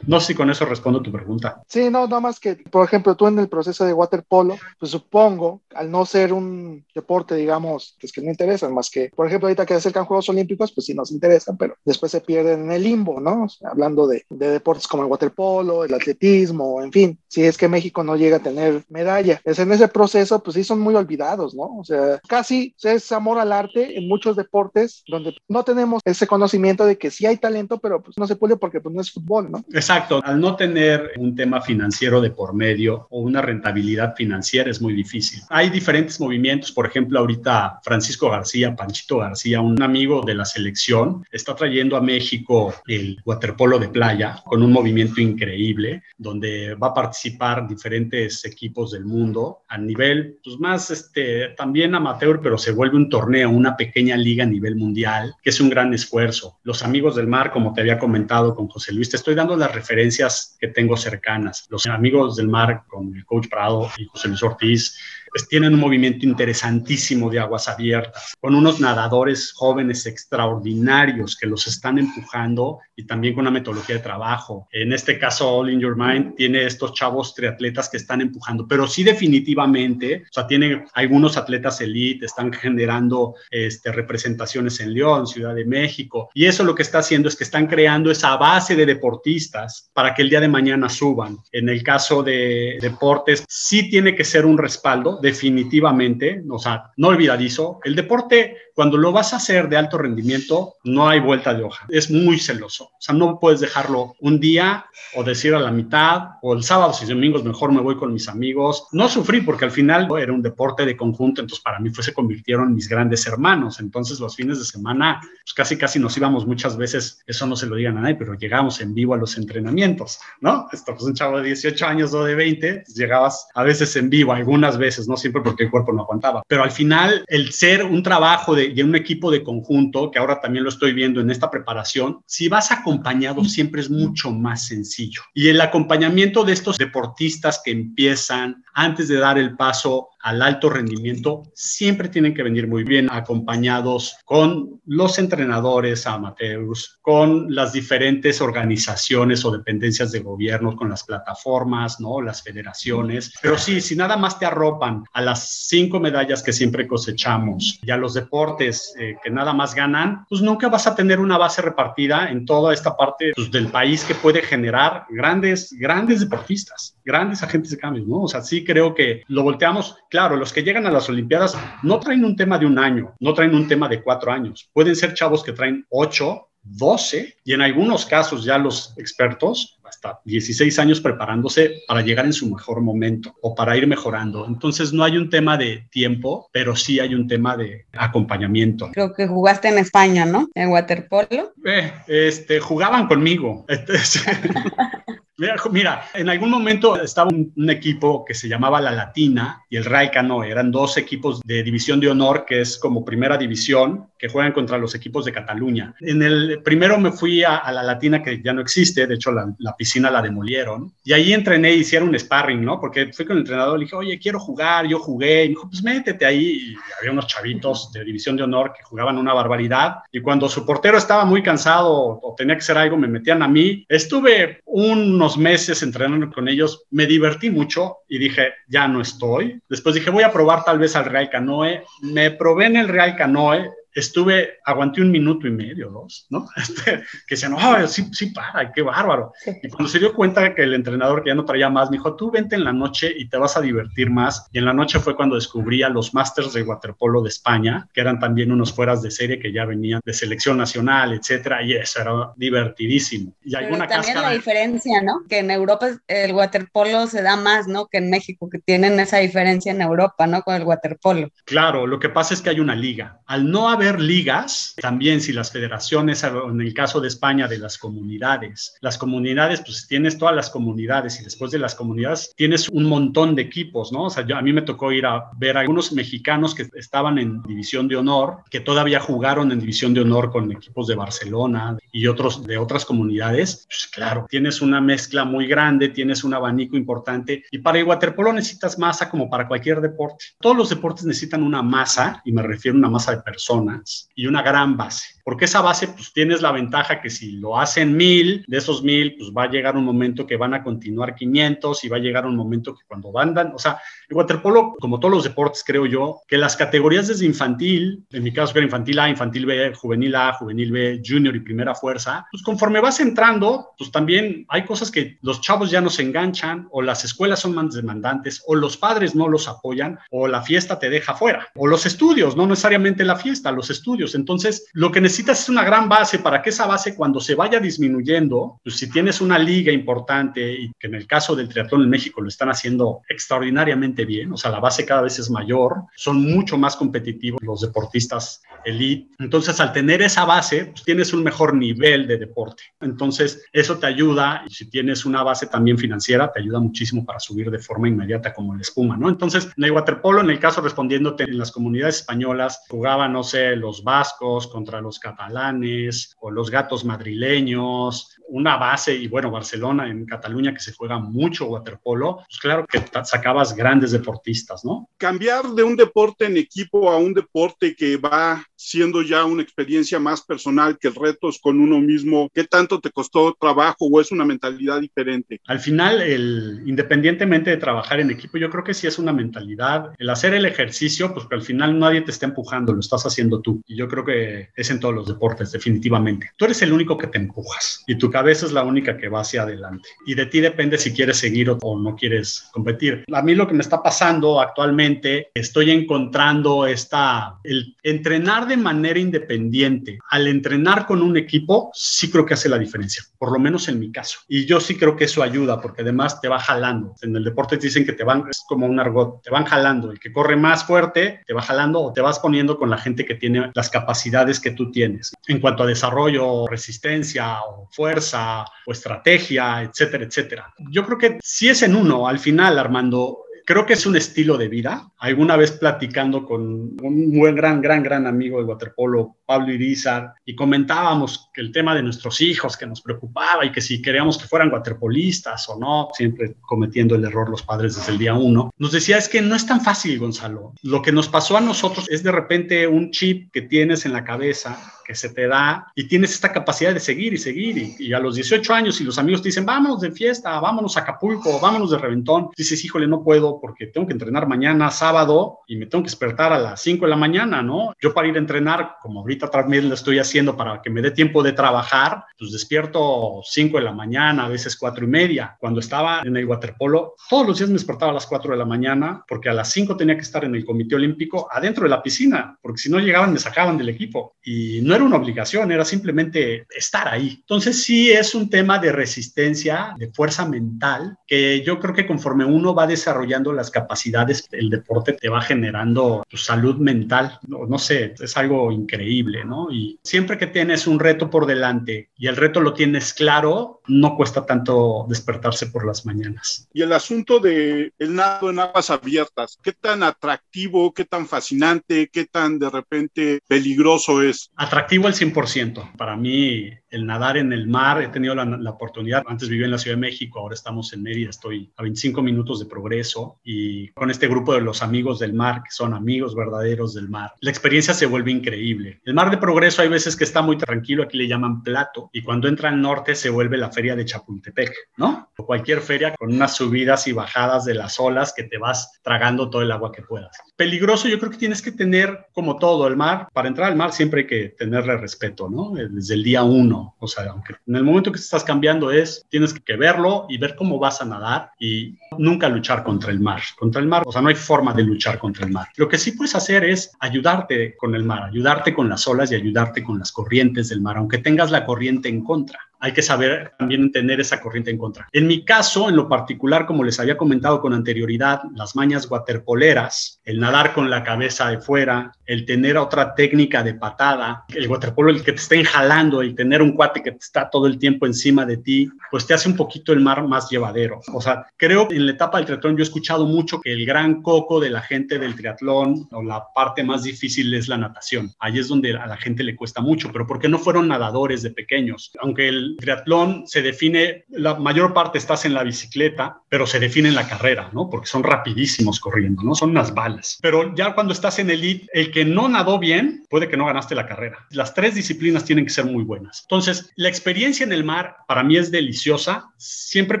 No sé si con eso respondo tu pregunta. Sí, no, nada más que, por ejemplo, tú en el proceso de waterpolo, pues supongo, al no ser un deporte, digamos, pues que no interesan, más que, por ejemplo, ahorita que acercan Juegos Olímpicos, pues sí nos interesan, pero después se pierden en el limbo, ¿no? hablando de, de, deportes como el waterpolo, el atletismo, en fin, si es que México no llega a tener medalla. Es en ese proceso, pues sí son muy olvidados, ¿no? O sea, casi es amor al arte en muchos deportes deportes donde no tenemos ese conocimiento de que sí hay talento, pero pues no se puede porque pues no es fútbol, ¿no? Exacto, al no tener un tema financiero de por medio o una rentabilidad financiera es muy difícil. Hay diferentes movimientos, por ejemplo, ahorita Francisco García, Panchito García, un amigo de la selección, está trayendo a México el waterpolo de playa con un movimiento increíble donde va a participar diferentes equipos del mundo a nivel pues más este también amateur, pero se vuelve un torneo, una pequeña liga a nivel mundial, que es un gran esfuerzo. Los amigos del mar, como te había comentado con José Luis, te estoy dando las referencias que tengo cercanas. Los amigos del mar con el coach Prado y José Luis Ortiz, pues tienen un movimiento interesantísimo de aguas abiertas, con unos nadadores jóvenes extraordinarios que los están empujando y también con una metodología de trabajo. En este caso, All in Your Mind tiene estos chavos triatletas que están empujando, pero sí definitivamente, o sea, tiene algunos atletas elite, están generando este, representaciones en León, Ciudad de México, y eso lo que está haciendo es que están creando esa base de deportistas para que el día de mañana suban. En el caso de deportes, sí tiene que ser un respaldo definitivamente, o sea, no olvidadizo. El deporte, cuando lo vas a hacer de alto rendimiento, no hay vuelta de hoja. Es muy celoso. O sea, no puedes dejarlo un día o decir a la mitad, o el sábado y domingos mejor me voy con mis amigos. No sufrí porque al final era un deporte de conjunto, entonces para mí fue, se convirtieron mis grandes hermanos. Entonces los fines de semana, pues casi casi nos íbamos muchas veces, eso no se lo digan a nadie, pero llegábamos en vivo a los entrenamientos, ¿no? Esto, pues un chavo de 18 años o de 20, pues, llegabas a veces en vivo, algunas veces no siempre porque el cuerpo no aguantaba. Pero al final, el ser un trabajo de, un equipo de conjunto, que ahora también lo estoy viendo en esta preparación, si vas acompañado siempre es mucho más sencillo. Y el acompañamiento de estos deportistas que empiezan antes de dar el paso al alto rendimiento, siempre tienen que venir muy bien acompañados con los entrenadores amateurs, con las diferentes organizaciones o dependencias de gobierno, con las plataformas, ¿no? Las federaciones. Pero sí, si nada más te arropan a las cinco medallas que siempre cosechamos y a los deportes eh, que nada más ganan, pues nunca vas a tener una base repartida en toda esta parte pues, del país que puede generar grandes, grandes deportistas, grandes agentes de cambio, ¿no? O sea, sí creo que lo volteamos Claro, los que llegan a las Olimpiadas no traen un tema de un año, no traen un tema de cuatro años. Pueden ser chavos que traen ocho, 12 y en algunos casos ya los expertos hasta 16 años preparándose para llegar en su mejor momento o para ir mejorando. Entonces no hay un tema de tiempo, pero sí hay un tema de acompañamiento. Creo que jugaste en España, ¿no? En waterpolo. Eh, este, jugaban conmigo. [laughs] Mira, en algún momento estaba un, equipo que se llamaba La Latina y el Real Canoe. Eran dos equipos de división de honor, que es como primera división, que juegan contra los equipos de Cataluña. En el primero me fui a, La Latina, que ya no existe, de hecho la, piscina la demolieron. Y ahí entrené hicieron un sparring, ¿no? Porque fui con el entrenador, le dije, oye, quiero jugar, yo jugué. Y me dijo, pues métete ahí. Y había unos chavitos de división de honor que jugaban una barbaridad. Y cuando su portero estaba muy cansado o tenía que hacer algo, me metían a mí. Estuve unos meses entrenando con ellos, me divertí mucho y dije, ya no estoy. Después dije, voy a probar tal vez al Real Canoe. Me probé en el Real Canoe, estuve, aguanté un minuto y medio, dos, ¿no? [laughs] Este, que decían, oh, sí, sí, para, qué bárbaro. Y cuando se dio cuenta que el entrenador que ya no traía más, me dijo, tú vente en la noche y te vas a divertir más. Y en la noche fue cuando descubrí a los Masters de Waterpolo de España, que eran también unos fueras de serie que ya venían de selección nacional, etcétera, y eso era divertidísimo. Y alguna también la diferencia, ¿no? Que en Europa el waterpolo se da más, ¿no? Que en México, que tienen esa diferencia en Europa, ¿no? Con el waterpolo. Claro, lo que pasa es que hay una liga. Al no haber ligas, también si las federaciones, en el caso de España, de las comunidades, las comunidades, pues tienes todas las comunidades y después de las comunidades tienes un montón de equipos, ¿no? O sea, yo, a mí me tocó ir a ver a algunos mexicanos que estaban en división de honor, que todavía jugaron en división de honor con equipos de Barcelona y otros de otras comunidades. Pues claro, tienes una mezcla muy grande, tienes un abanico importante y para el waterpolo necesitas masa como para cualquier deporte. Todos los deportes necesitan una masa y me refiero a una masa de personas y una gran base porque esa base, pues tienes la ventaja que si lo hacen mil, de esos mil, pues va a llegar un momento que van a continuar 500 y va a llegar un momento que cuando van, o sea, el waterpolo, como todos los deportes, creo yo, que las categorías desde infantil, en mi caso era infantil A, infantil B, juvenil A, juvenil B, junior y primera fuerza, pues conforme vas entrando, pues también hay cosas que los chavos ya no se enganchan, o las escuelas son más demandantes, o los padres no los apoyan, o la fiesta te deja fuera, o los estudios, no necesariamente la fiesta, los estudios. Entonces, lo que necesitas necesitas una gran base para que esa base cuando se vaya disminuyendo, pues si tienes una liga importante y que en el caso del triatlón en México lo están haciendo extraordinariamente bien, o sea, la base cada vez es mayor, son mucho más competitivos los deportistas elite. Entonces, al tener esa base, pues tienes un mejor nivel de deporte. Entonces, eso te ayuda y si tienes una base también financiera, te ayuda muchísimo para subir de forma inmediata como la espuma, ¿no? Entonces, en el waterpolo, en el caso respondiéndote en las comunidades españolas, jugaban, no sé, los vascos contra los catalanes o los gatos madrileños, una base, y bueno, Barcelona en Cataluña que se juega mucho waterpolo, pues claro que sacabas grandes deportistas, ¿no? Cambiar de un deporte en equipo a un deporte que va siendo ya una experiencia más personal, que el reto es con uno mismo, ¿qué tanto te costó trabajo o es una mentalidad diferente? Al final, el, independientemente de trabajar en equipo, yo creo que sí es una mentalidad. El hacer el ejercicio, pues que al final nadie te está empujando, lo estás haciendo tú. Y yo creo que es en todos los deportes, definitivamente. Tú eres el único que te empujas y tu cabeza es la única que va hacia adelante. Y de ti depende si quieres seguir o, no quieres competir. A mí lo que me está pasando actualmente, estoy encontrando esta, el entrenar de manera independiente al entrenar con un equipo, sí creo que hace la diferencia, por lo menos en mi caso. Y yo sí creo que eso ayuda, porque además te va jalando. En el deporte te dicen que te van, es como un argot, te van jalando. El que corre más fuerte te va jalando o te vas poniendo con la gente que tiene las capacidades que tú tienes en cuanto a desarrollo, resistencia o fuerza o estrategia, etcétera, etcétera. Yo creo que si es en uno, al final, Armando, Creo que es un estilo de vida. Alguna vez platicando con un buen, gran, gran, gran amigo de waterpolo, Pablo Irizar, y comentábamos que el tema de nuestros hijos que nos preocupaba y que si queríamos que fueran waterpolistas o no, siempre cometiendo el error los padres desde el día uno, nos decía es que no es tan fácil, Gonzalo. Lo que nos pasó a nosotros es de repente un chip que tienes en la cabeza que se te da y tienes esta capacidad de seguir y seguir. Y, a los 18 años, y los amigos te dicen, vámonos de fiesta, vámonos a Acapulco, vámonos de reventón, dices, híjole, no puedo porque tengo que entrenar mañana sábado y me tengo que despertar a las 5 de la mañana, ¿no? Yo para ir a entrenar, como ahorita también lo estoy haciendo para que me dé tiempo de trabajar, pues despierto 5 de la mañana, a veces 4 y media. Cuando estaba en el waterpolo, todos los días me despertaba a las 4 de la mañana porque a las 5 tenía que estar en el comité olímpico adentro de la piscina, porque si no llegaban me sacaban del equipo. Y no era una obligación, era simplemente estar ahí. Entonces sí es un tema de resistencia, de fuerza mental, que yo creo que conforme uno va desarrollando las capacidades, el deporte te va generando tu salud mental. No, no sé, es algo increíble, ¿no? Y siempre que tienes un reto por delante y el reto lo tienes claro, no cuesta tanto despertarse por las mañanas. Y el asunto de el nado en aguas abiertas, ¿qué tan atractivo, qué tan fascinante, qué tan de repente peligroso es? Atractivo al 100%. Para mí el nadar en el mar, he tenido la, la, oportunidad, antes vivía en la Ciudad de México, ahora estamos en Mérida, estoy a 25 minutos de progreso y con este grupo de los amigos del mar, que son amigos verdaderos del mar, la experiencia se vuelve increíble. El mar de progreso hay veces que está muy tranquilo, aquí le llaman plato, y cuando entra al norte se vuelve la feria de Chapultepec, ¿no? O cualquier feria con unas subidas y bajadas de las olas que te vas tragando todo el agua que puedas. Peligroso, yo creo que tienes que tener, como todo, el mar, para entrar al mar siempre hay que tenerle respeto, ¿no? Desde el día uno o sea, aunque en el momento que estás cambiando es, tienes que verlo y ver cómo vas a nadar y nunca luchar contra el mar. Contra el mar, o sea, no hay forma de luchar contra el mar. Lo que sí puedes hacer es ayudarte con el mar, ayudarte con las olas y ayudarte con las corrientes del mar, aunque tengas la corriente en contra hay que saber también tener esa corriente en contra. En mi caso, en lo particular, como les había comentado con anterioridad, las mañas waterpoleras, el nadar con la cabeza de fuera, el tener otra técnica de patada, el waterpolo, el que te estén jalando, el tener un cuate que está todo el tiempo encima de ti, pues te hace un poquito el mar más llevadero. O sea, creo que en la etapa del triatlón yo he escuchado mucho que el gran coco de la gente del triatlón o la parte más difícil es la natación. Ahí es donde a la gente le cuesta mucho, pero porque no fueron nadadores de pequeños. Aunque el triatlón se define, la mayor parte estás en la bicicleta, pero se define en la carrera, ¿no? Porque son rapidísimos corriendo, ¿no? Son unas balas. Pero ya cuando estás en elite, el que no nadó bien, puede que no ganaste la carrera. Las tres disciplinas tienen que ser muy buenas. Entonces, la experiencia en el mar para mí es deliciosa, siempre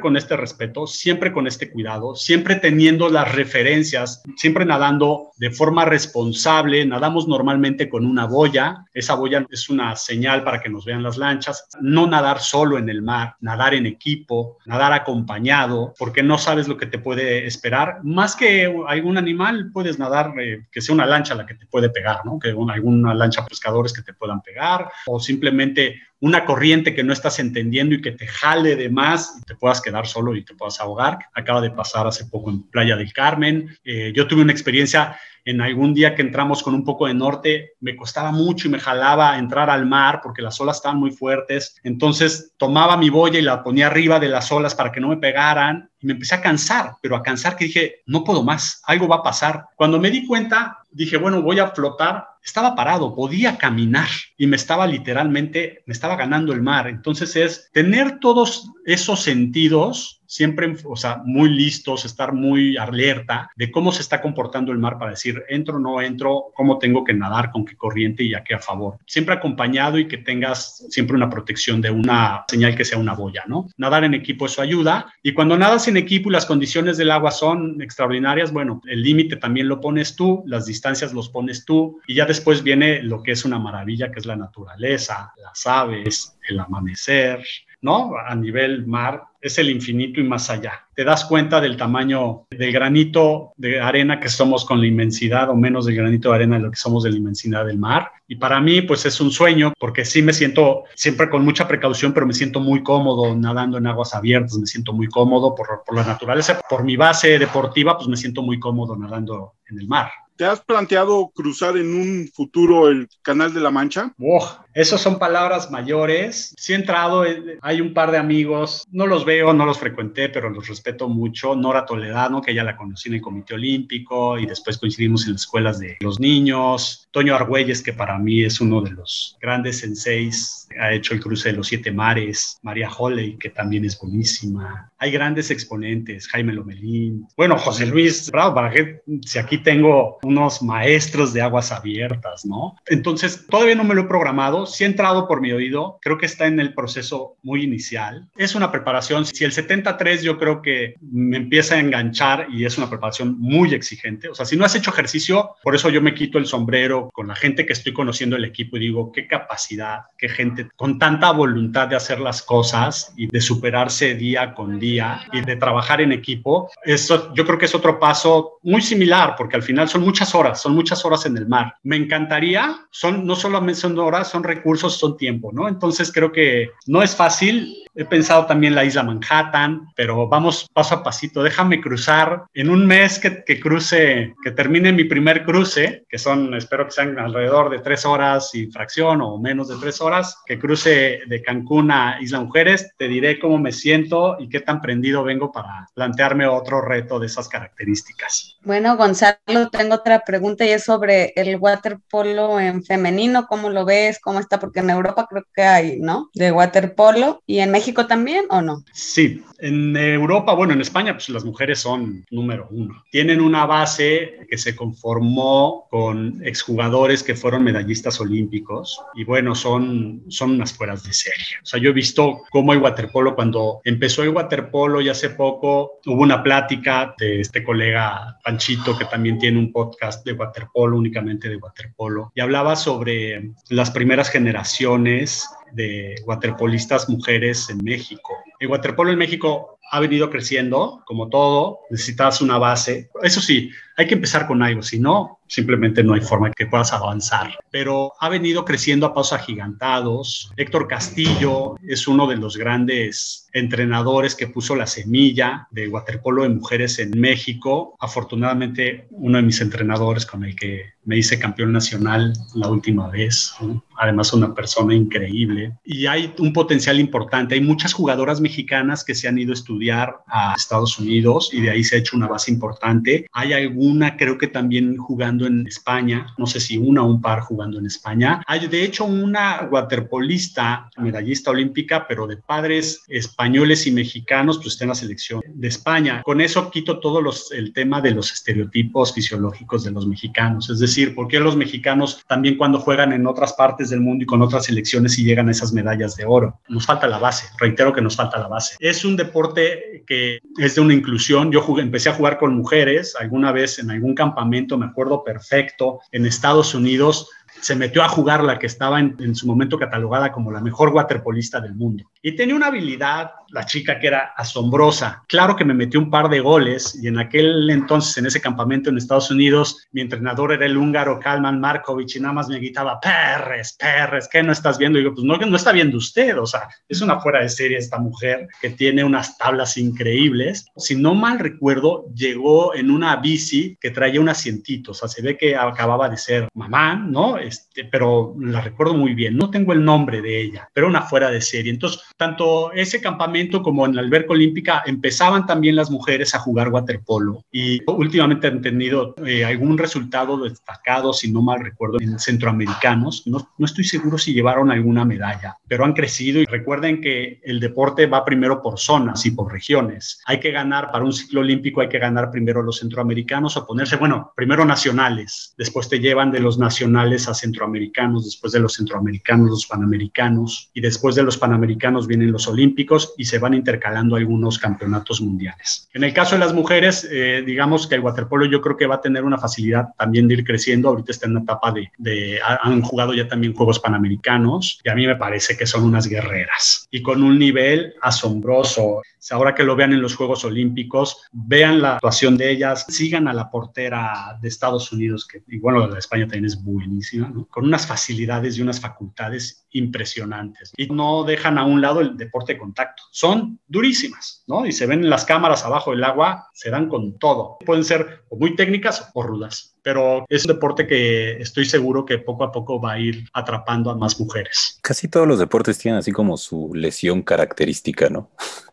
con este respeto, siempre con este cuidado, siempre teniendo las referencias, siempre nadando de forma responsable. Nadamos normalmente con una boya. Esa boya es una señal para que nos vean las lanchas. No nadar solo en el mar, nadar en equipo, nadar acompañado, porque no sabes lo que te puede esperar. Más que algún animal, puedes nadar eh, que sea una lancha la que te puede pegar, ¿no? Que una, alguna lancha pescadores que te puedan pegar o simplemente una corriente que no estás entendiendo y que te jale de más y te puedas quedar solo y te puedas ahogar. Acaba de pasar hace poco en Playa del Carmen. Eh, yo tuve una experiencia en algún día que entramos con un poco de norte, me costaba mucho y me jalaba entrar al mar porque las olas estaban muy fuertes. Entonces tomaba mi boya y la ponía arriba de las olas para que no me pegaran y me empecé a cansar, pero a cansar que dije, no puedo más, algo va a pasar. Cuando me di cuenta, dije, bueno, voy a flotar. Estaba parado, podía caminar y me estaba literalmente, me estaba ganando el mar. Entonces es tener todos esos sentidos siempre, o sea, muy listos, estar muy alerta de cómo se está comportando el mar para decir, entro, no entro, cómo tengo que nadar, con qué corriente y a qué a favor. Siempre acompañado y que tengas siempre una protección de una señal que sea una boya, ¿no? Nadar en equipo eso ayuda y cuando nadas en equipo y las condiciones del agua son extraordinarias, bueno, el límite también lo pones tú, las distancias los pones tú y ya después viene lo que es una maravilla, que es la naturaleza, las aves, el amanecer, ¿no? A nivel mar, es el infinito y más allá. Te das cuenta del tamaño del granito de arena que somos con la inmensidad o menos del granito de arena de lo que somos de la inmensidad del mar. Y para mí, pues es un sueño porque sí me siento siempre con mucha precaución, pero me siento muy cómodo nadando en aguas abiertas, me siento muy cómodo por, por la naturaleza, por mi base deportiva, pues me siento muy cómodo nadando en el mar. ¿Te has planteado cruzar en un futuro el Canal de la Mancha? Esas son palabras mayores. Sí he entrado, eh, hay un par de amigos, no los veo, no los frecuenté, pero los respeto mucho. Nora Toledano, que ya la conocí en el Comité Olímpico y después coincidimos en las escuelas de los niños. Toño Argüelles, que para mí es uno de los grandes senseis, ha hecho el cruce de los siete mares. María Holley, que también es buenísima. Hay grandes exponentes, Jaime Lomelín. Bueno, José Luis Bravo, para que si aquí tengo unos maestros de aguas abiertas, ¿no? Entonces, todavía no me lo he programado, sí ha entrado por mi oído, creo que está en el proceso muy inicial. Es una preparación, si el 73 yo creo que me empieza a enganchar y es una preparación muy exigente, o sea, si no has hecho ejercicio, por eso yo me quito el sombrero con la gente que estoy conociendo el equipo y digo, qué capacidad, qué gente con tanta voluntad de hacer las cosas y de superarse día con día y de trabajar en equipo. Eso yo creo que es otro paso muy similar porque al final son muchas horas, son muchas horas en el mar. Me encantaría, son no solamente son horas, son recursos, son tiempo, ¿no? Entonces creo que no es fácil. He pensado también la isla Manhattan, pero vamos paso a pasito. Déjame cruzar en un mes que, que cruce, que termine mi primer cruce, que son, espero que sean alrededor de tres horas y fracción o menos de tres horas, que cruce de Cancún a Isla Mujeres. Te diré cómo me siento y qué tan prendido vengo para plantearme otro reto de esas características. Bueno, Gonzalo, tengo otra pregunta y es sobre el waterpolo en femenino. ¿Cómo lo ves? ¿Cómo está? Porque en Europa creo que hay, ¿no? De waterpolo y en México también, ¿o no? Sí, en Europa, bueno, en España, pues las mujeres son número uno. Tienen una base que se conformó con exjugadores que fueron medallistas olímpicos y bueno, son, son unas fueras de serie. O sea, yo he visto cómo el waterpolo, cuando empezó el waterpolo y hace poco hubo una plática de este colega Panchito que también tiene un podcast de waterpolo, únicamente de waterpolo, y hablaba sobre las primeras generaciones de waterpolistas mujeres en México. El waterpolo en México ha venido creciendo, como todo, necesitas una base. Eso sí, hay que empezar con algo, si no, simplemente no hay forma que puedas avanzar. Pero ha venido creciendo a pasos agigantados. Héctor Castillo es uno de los grandes entrenadores que puso la semilla de waterpolo de mujeres en México. Afortunadamente, uno de mis entrenadores con el que me hice campeón nacional la última vez. Además, una persona increíble. Y hay un potencial importante. Hay muchas jugadoras mexicanas que se han ido a estudiar a Estados Unidos y de ahí se ha hecho una base importante. Hay alguna, creo que también jugando en España. No sé si una o un par jugando en España. Hay, de hecho, una waterpolista, medallista olímpica, pero de padres españoles y mexicanos, pues está en la selección de España. Con eso quito todo los, el tema de los estereotipos fisiológicos de los mexicanos. Es decir, ¿por qué los mexicanos también cuando juegan en otras partes del mundo y con otras selecciones y llegan a esas medallas de oro? Nos falta la base, reitero que nos falta la base. Es un deporte que es de una inclusión. Yo empecé a jugar con mujeres alguna vez en algún campamento, me acuerdo perfecto, en Estados Unidos se metió a jugar la que estaba en, en, su momento catalogada como la mejor waterpolista del mundo. Y tenía una habilidad, la chica, que era asombrosa. Claro que me metió un par de goles y en aquel entonces, en ese campamento en Estados Unidos, mi entrenador era el húngaro Kalman Markovic y nada más me gritaba, Perres, Perres, ¿qué no estás viendo? Y digo, pues no, no está viendo usted, o sea, es una fuera de serie esta mujer que tiene unas tablas increíbles. Si no mal recuerdo, llegó en una bici que traía un asientito, o sea, se ve que acababa de ser mamá, ¿no? Este, pero la recuerdo muy bien, no tengo el nombre de ella, pero una fuera de serie. Entonces, tanto ese campamento como en la alberca olímpica empezaban también las mujeres a jugar waterpolo y últimamente han tenido eh, algún resultado destacado, si no mal recuerdo, en centroamericanos. No, no estoy seguro si llevaron alguna medalla, pero han crecido y recuerden que el deporte va primero por zonas y por regiones. Hay que ganar para un ciclo olímpico, hay que ganar primero los centroamericanos o ponerse, bueno, primero nacionales, después te llevan de los nacionales a centroamericanos, después de los centroamericanos los panamericanos y después de los panamericanos vienen los olímpicos y se van intercalando algunos campeonatos mundiales. En el caso de las mujeres, eh, digamos que el waterpolo yo creo que va a tener una facilidad también de ir creciendo. Ahorita está en una etapa de, de, han jugado ya también Juegos Panamericanos y a mí me parece que son unas guerreras y con un nivel asombroso. Ahora que lo vean en los Juegos Olímpicos, vean la actuación de ellas, sigan a la portera de Estados Unidos, que y bueno, la de España también es buenísima, con unas facilidades y unas facultades impresionantes. Y no dejan a un lado el deporte de contacto. Son durísimas, ¿no? Y se ven en las cámaras abajo del agua, se dan con todo. Pueden ser muy técnicas o rudas, pero es un deporte que estoy seguro que poco a poco va a ir atrapando a más mujeres. Casi todos los deportes tienen así como su lesión característica, ¿no? [laughs]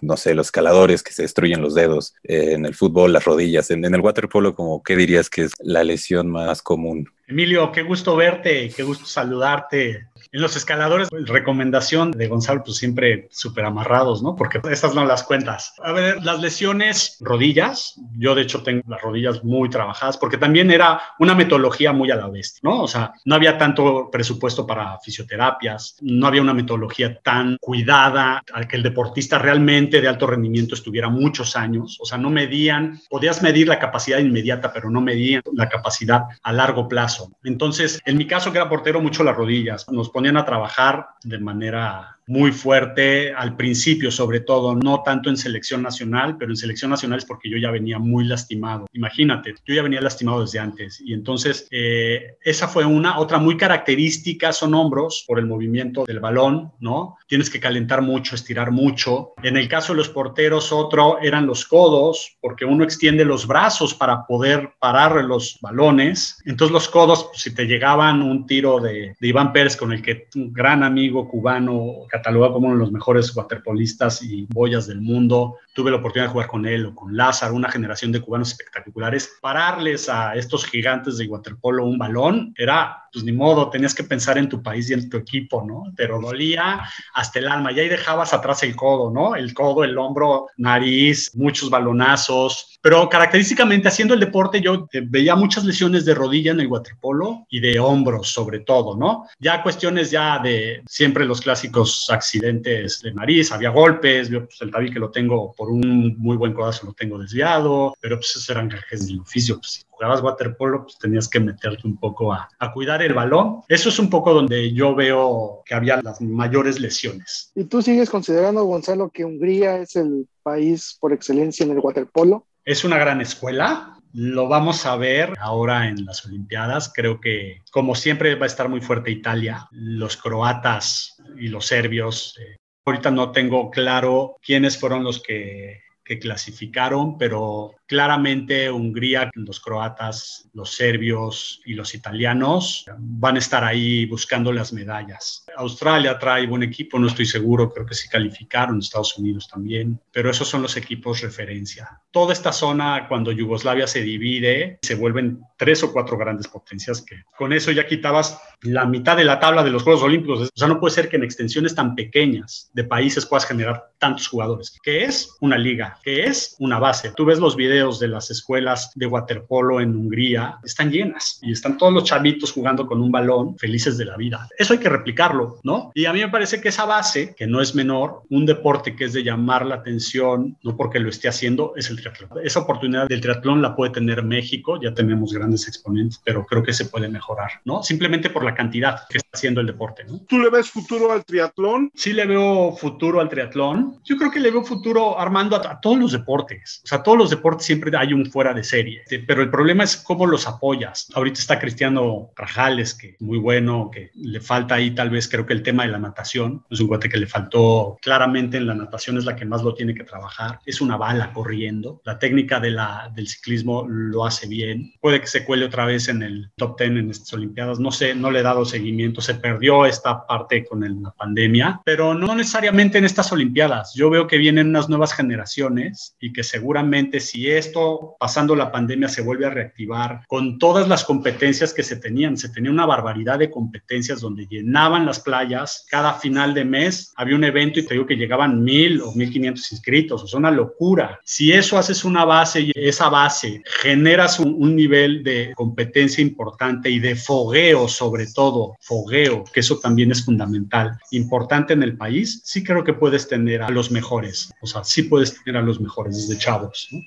no sé, los escaladores que se destruyen los dedos, eh, en el fútbol las rodillas, en, en, el waterpolo, como qué dirías que es la lesión más común? Emilio, qué gusto verte, qué gusto saludarte. En los escaladores, pues, recomendación de Gonzalo, pues siempre súper amarrados, ¿no? Porque estas no las cuentas. A ver, las lesiones, rodillas, yo de hecho tengo las rodillas muy trabajadas, porque también era una metodología muy a la bestia, ¿no? O sea, no había tanto presupuesto para fisioterapias, no había una metodología tan cuidada, al que el deportista realmente de alto rendimiento estuviera muchos años, o sea, no medían, podías medir la capacidad inmediata, pero no medían la capacidad a largo plazo. Entonces, en mi caso, que era portero, mucho las rodillas, nos ponían a trabajar de manera muy fuerte al principio, sobre todo, no tanto en selección nacional, pero en selección nacional es porque yo ya venía muy lastimado. Imagínate, yo ya venía lastimado desde antes. Y entonces, eh, esa fue una. Otra muy característica son hombros por el movimiento del balón, ¿no? Tienes que calentar mucho, estirar mucho. En el caso de los porteros, otro eran los codos, porque uno extiende los brazos para poder parar los balones. Entonces, los codos, pues, si te llegaban un tiro de, de Iván Pérez, con el que un gran amigo cubano, catalogado como uno de los mejores waterpolistas y boyas del mundo. Tuve la oportunidad de jugar con él o con Lázaro, una generación de cubanos espectaculares. Pararles a estos gigantes de waterpolo un balón era, pues ni modo, tenías que pensar en tu país y en tu equipo, ¿no? Pero dolía hasta el alma y ahí dejabas atrás el codo, ¿no? El codo, el hombro, nariz, muchos balonazos. Pero característicamente haciendo el deporte yo veía muchas lesiones de rodilla en el waterpolo y de hombros sobre todo, ¿no? Ya cuestiones ya de siempre los clásicos accidentes de nariz, había golpes, yo pues el tabique lo tengo por un muy buen codazo, lo tengo desviado, pero pues esos eran gajes del oficio, pues jugabas waterpolo, pues tenías que meterte un poco a, a, cuidar el balón. Eso es un poco donde yo veo que había las mayores lesiones. ¿Y tú sigues considerando, Gonzalo, que Hungría es el país por excelencia en el waterpolo? Es una gran escuela, lo vamos a ver ahora en las Olimpiadas. Creo que, como siempre, va a estar muy fuerte Italia. Los croatas y los serbios. Eh, ahorita no tengo claro quiénes fueron los que, que clasificaron, pero claramente Hungría, los croatas, los serbios y los italianos van a estar ahí buscando las medallas. Australia trae buen equipo, no estoy seguro, creo que sí calificaron, Estados Unidos también, pero esos son los equipos referencia. Toda esta zona, cuando Yugoslavia se divide, se vuelven tres o cuatro grandes potencias que con eso ya quitabas la mitad de la tabla de los Juegos Olímpicos. O sea, no puede ser que en extensiones tan pequeñas de países puedas generar tantos jugadores. ¿Qué es una liga? ¿Qué es una base? Tú ves los videos de las escuelas de waterpolo en Hungría están llenas y están todos los chavitos jugando con un balón felices de la vida. Eso hay que replicarlo, ¿no? Y a mí me parece que esa base, que no es menor, un deporte que es de llamar la atención, no porque lo esté haciendo, es el triatlón. Esa oportunidad del triatlón la puede tener México, ya tenemos grandes exponentes, pero creo que se puede mejorar, ¿no? Simplemente por la cantidad que está haciendo el deporte, ¿no? ¿Tú le ves futuro al triatlón? Sí le veo futuro al triatlón. Yo creo que le veo futuro armando a, a todos los deportes. O sea, todos los deportes siempre hay un fuera de serie, pero el problema es cómo los apoyas. Ahorita está Cristiano Rajales, que muy bueno, que le falta ahí tal vez creo que el tema de la natación, es un guate que le faltó claramente en la natación, es la que más lo tiene que trabajar, es una bala corriendo, la técnica de la, del ciclismo lo hace bien, puede que se cuele otra vez en el top 10 en estas Olimpiadas, no sé, no le he dado seguimiento, se perdió esta parte con el, la pandemia, pero no necesariamente en estas Olimpiadas, yo veo que vienen unas nuevas generaciones y que seguramente si esto, pasando la pandemia, se vuelve a reactivar con todas las competencias que se tenían. Se tenía una barbaridad de competencias donde llenaban las playas. Cada final de mes había un evento y te digo que llegaban mil o mil quinientos inscritos. O sea, una locura. Si eso haces una base y esa base generas un, un nivel de competencia importante y de fogueo, sobre todo, fogueo, que eso también es fundamental, importante en el país, sí creo que puedes tener a los mejores. O sea, sí puedes tener a los mejores desde chavos. ¿no?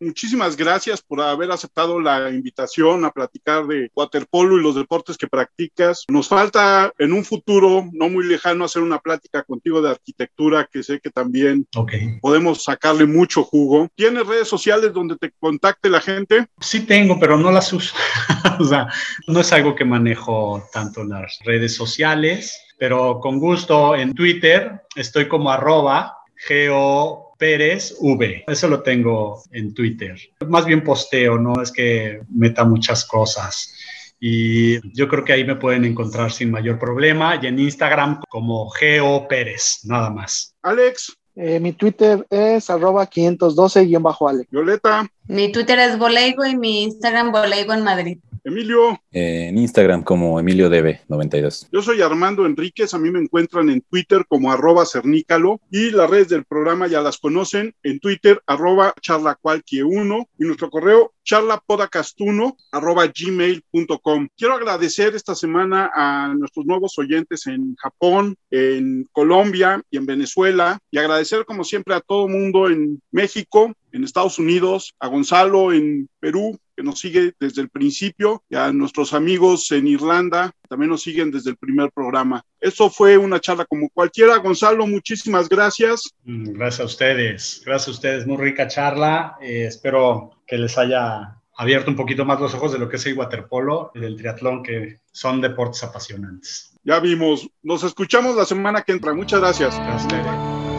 Muchísimas gracias por haber aceptado la invitación a platicar de waterpolo y los deportes que practicas. Nos falta en un futuro no muy lejano hacer una plática contigo de arquitectura que sé que también okay. podemos sacarle mucho jugo. ¿Tienes redes sociales donde te contacte la gente? Sí tengo, pero no las uso. [laughs] o sea, no es algo que manejo tanto en las redes sociales, pero con gusto en Twitter estoy como arroba geo Pérez V. Eso lo tengo en Twitter. Más bien posteo, no es que meta muchas cosas. Y yo creo que ahí me pueden encontrar sin mayor problema. Y en Instagram como Geo Pérez, nada más. Alex. Eh, mi Twitter es arroba 512-Alex. Violeta. Mi Twitter es Boleigo y mi Instagram Boleigo en Madrid. Emilio. en Instagram como EmilioDB92. Yo soy Armando Enríquez, a mí me encuentran en Twitter como arroba cernícalo y las redes del programa ya las conocen en Twitter arroba charlacualquie1 y nuestro correo charlapodacastuno arroba gmail.com. Quiero agradecer esta semana a nuestros nuevos oyentes en Japón, en Colombia y en Venezuela y agradecer como siempre a todo mundo en México, en Estados Unidos, a Gonzalo en Perú, que nos sigue desde el principio, y a nuestros amigos en Irlanda, también nos siguen desde el primer programa. Eso fue una charla como cualquiera. Gonzalo, muchísimas gracias. Mm, gracias a ustedes, gracias a ustedes, muy rica charla. Eh, espero que les haya abierto un poquito más los ojos de lo que es el waterpolo y del triatlón, que son deportes apasionantes. Ya vimos. Nos escuchamos la semana que entra. Muchas gracias. Gracias.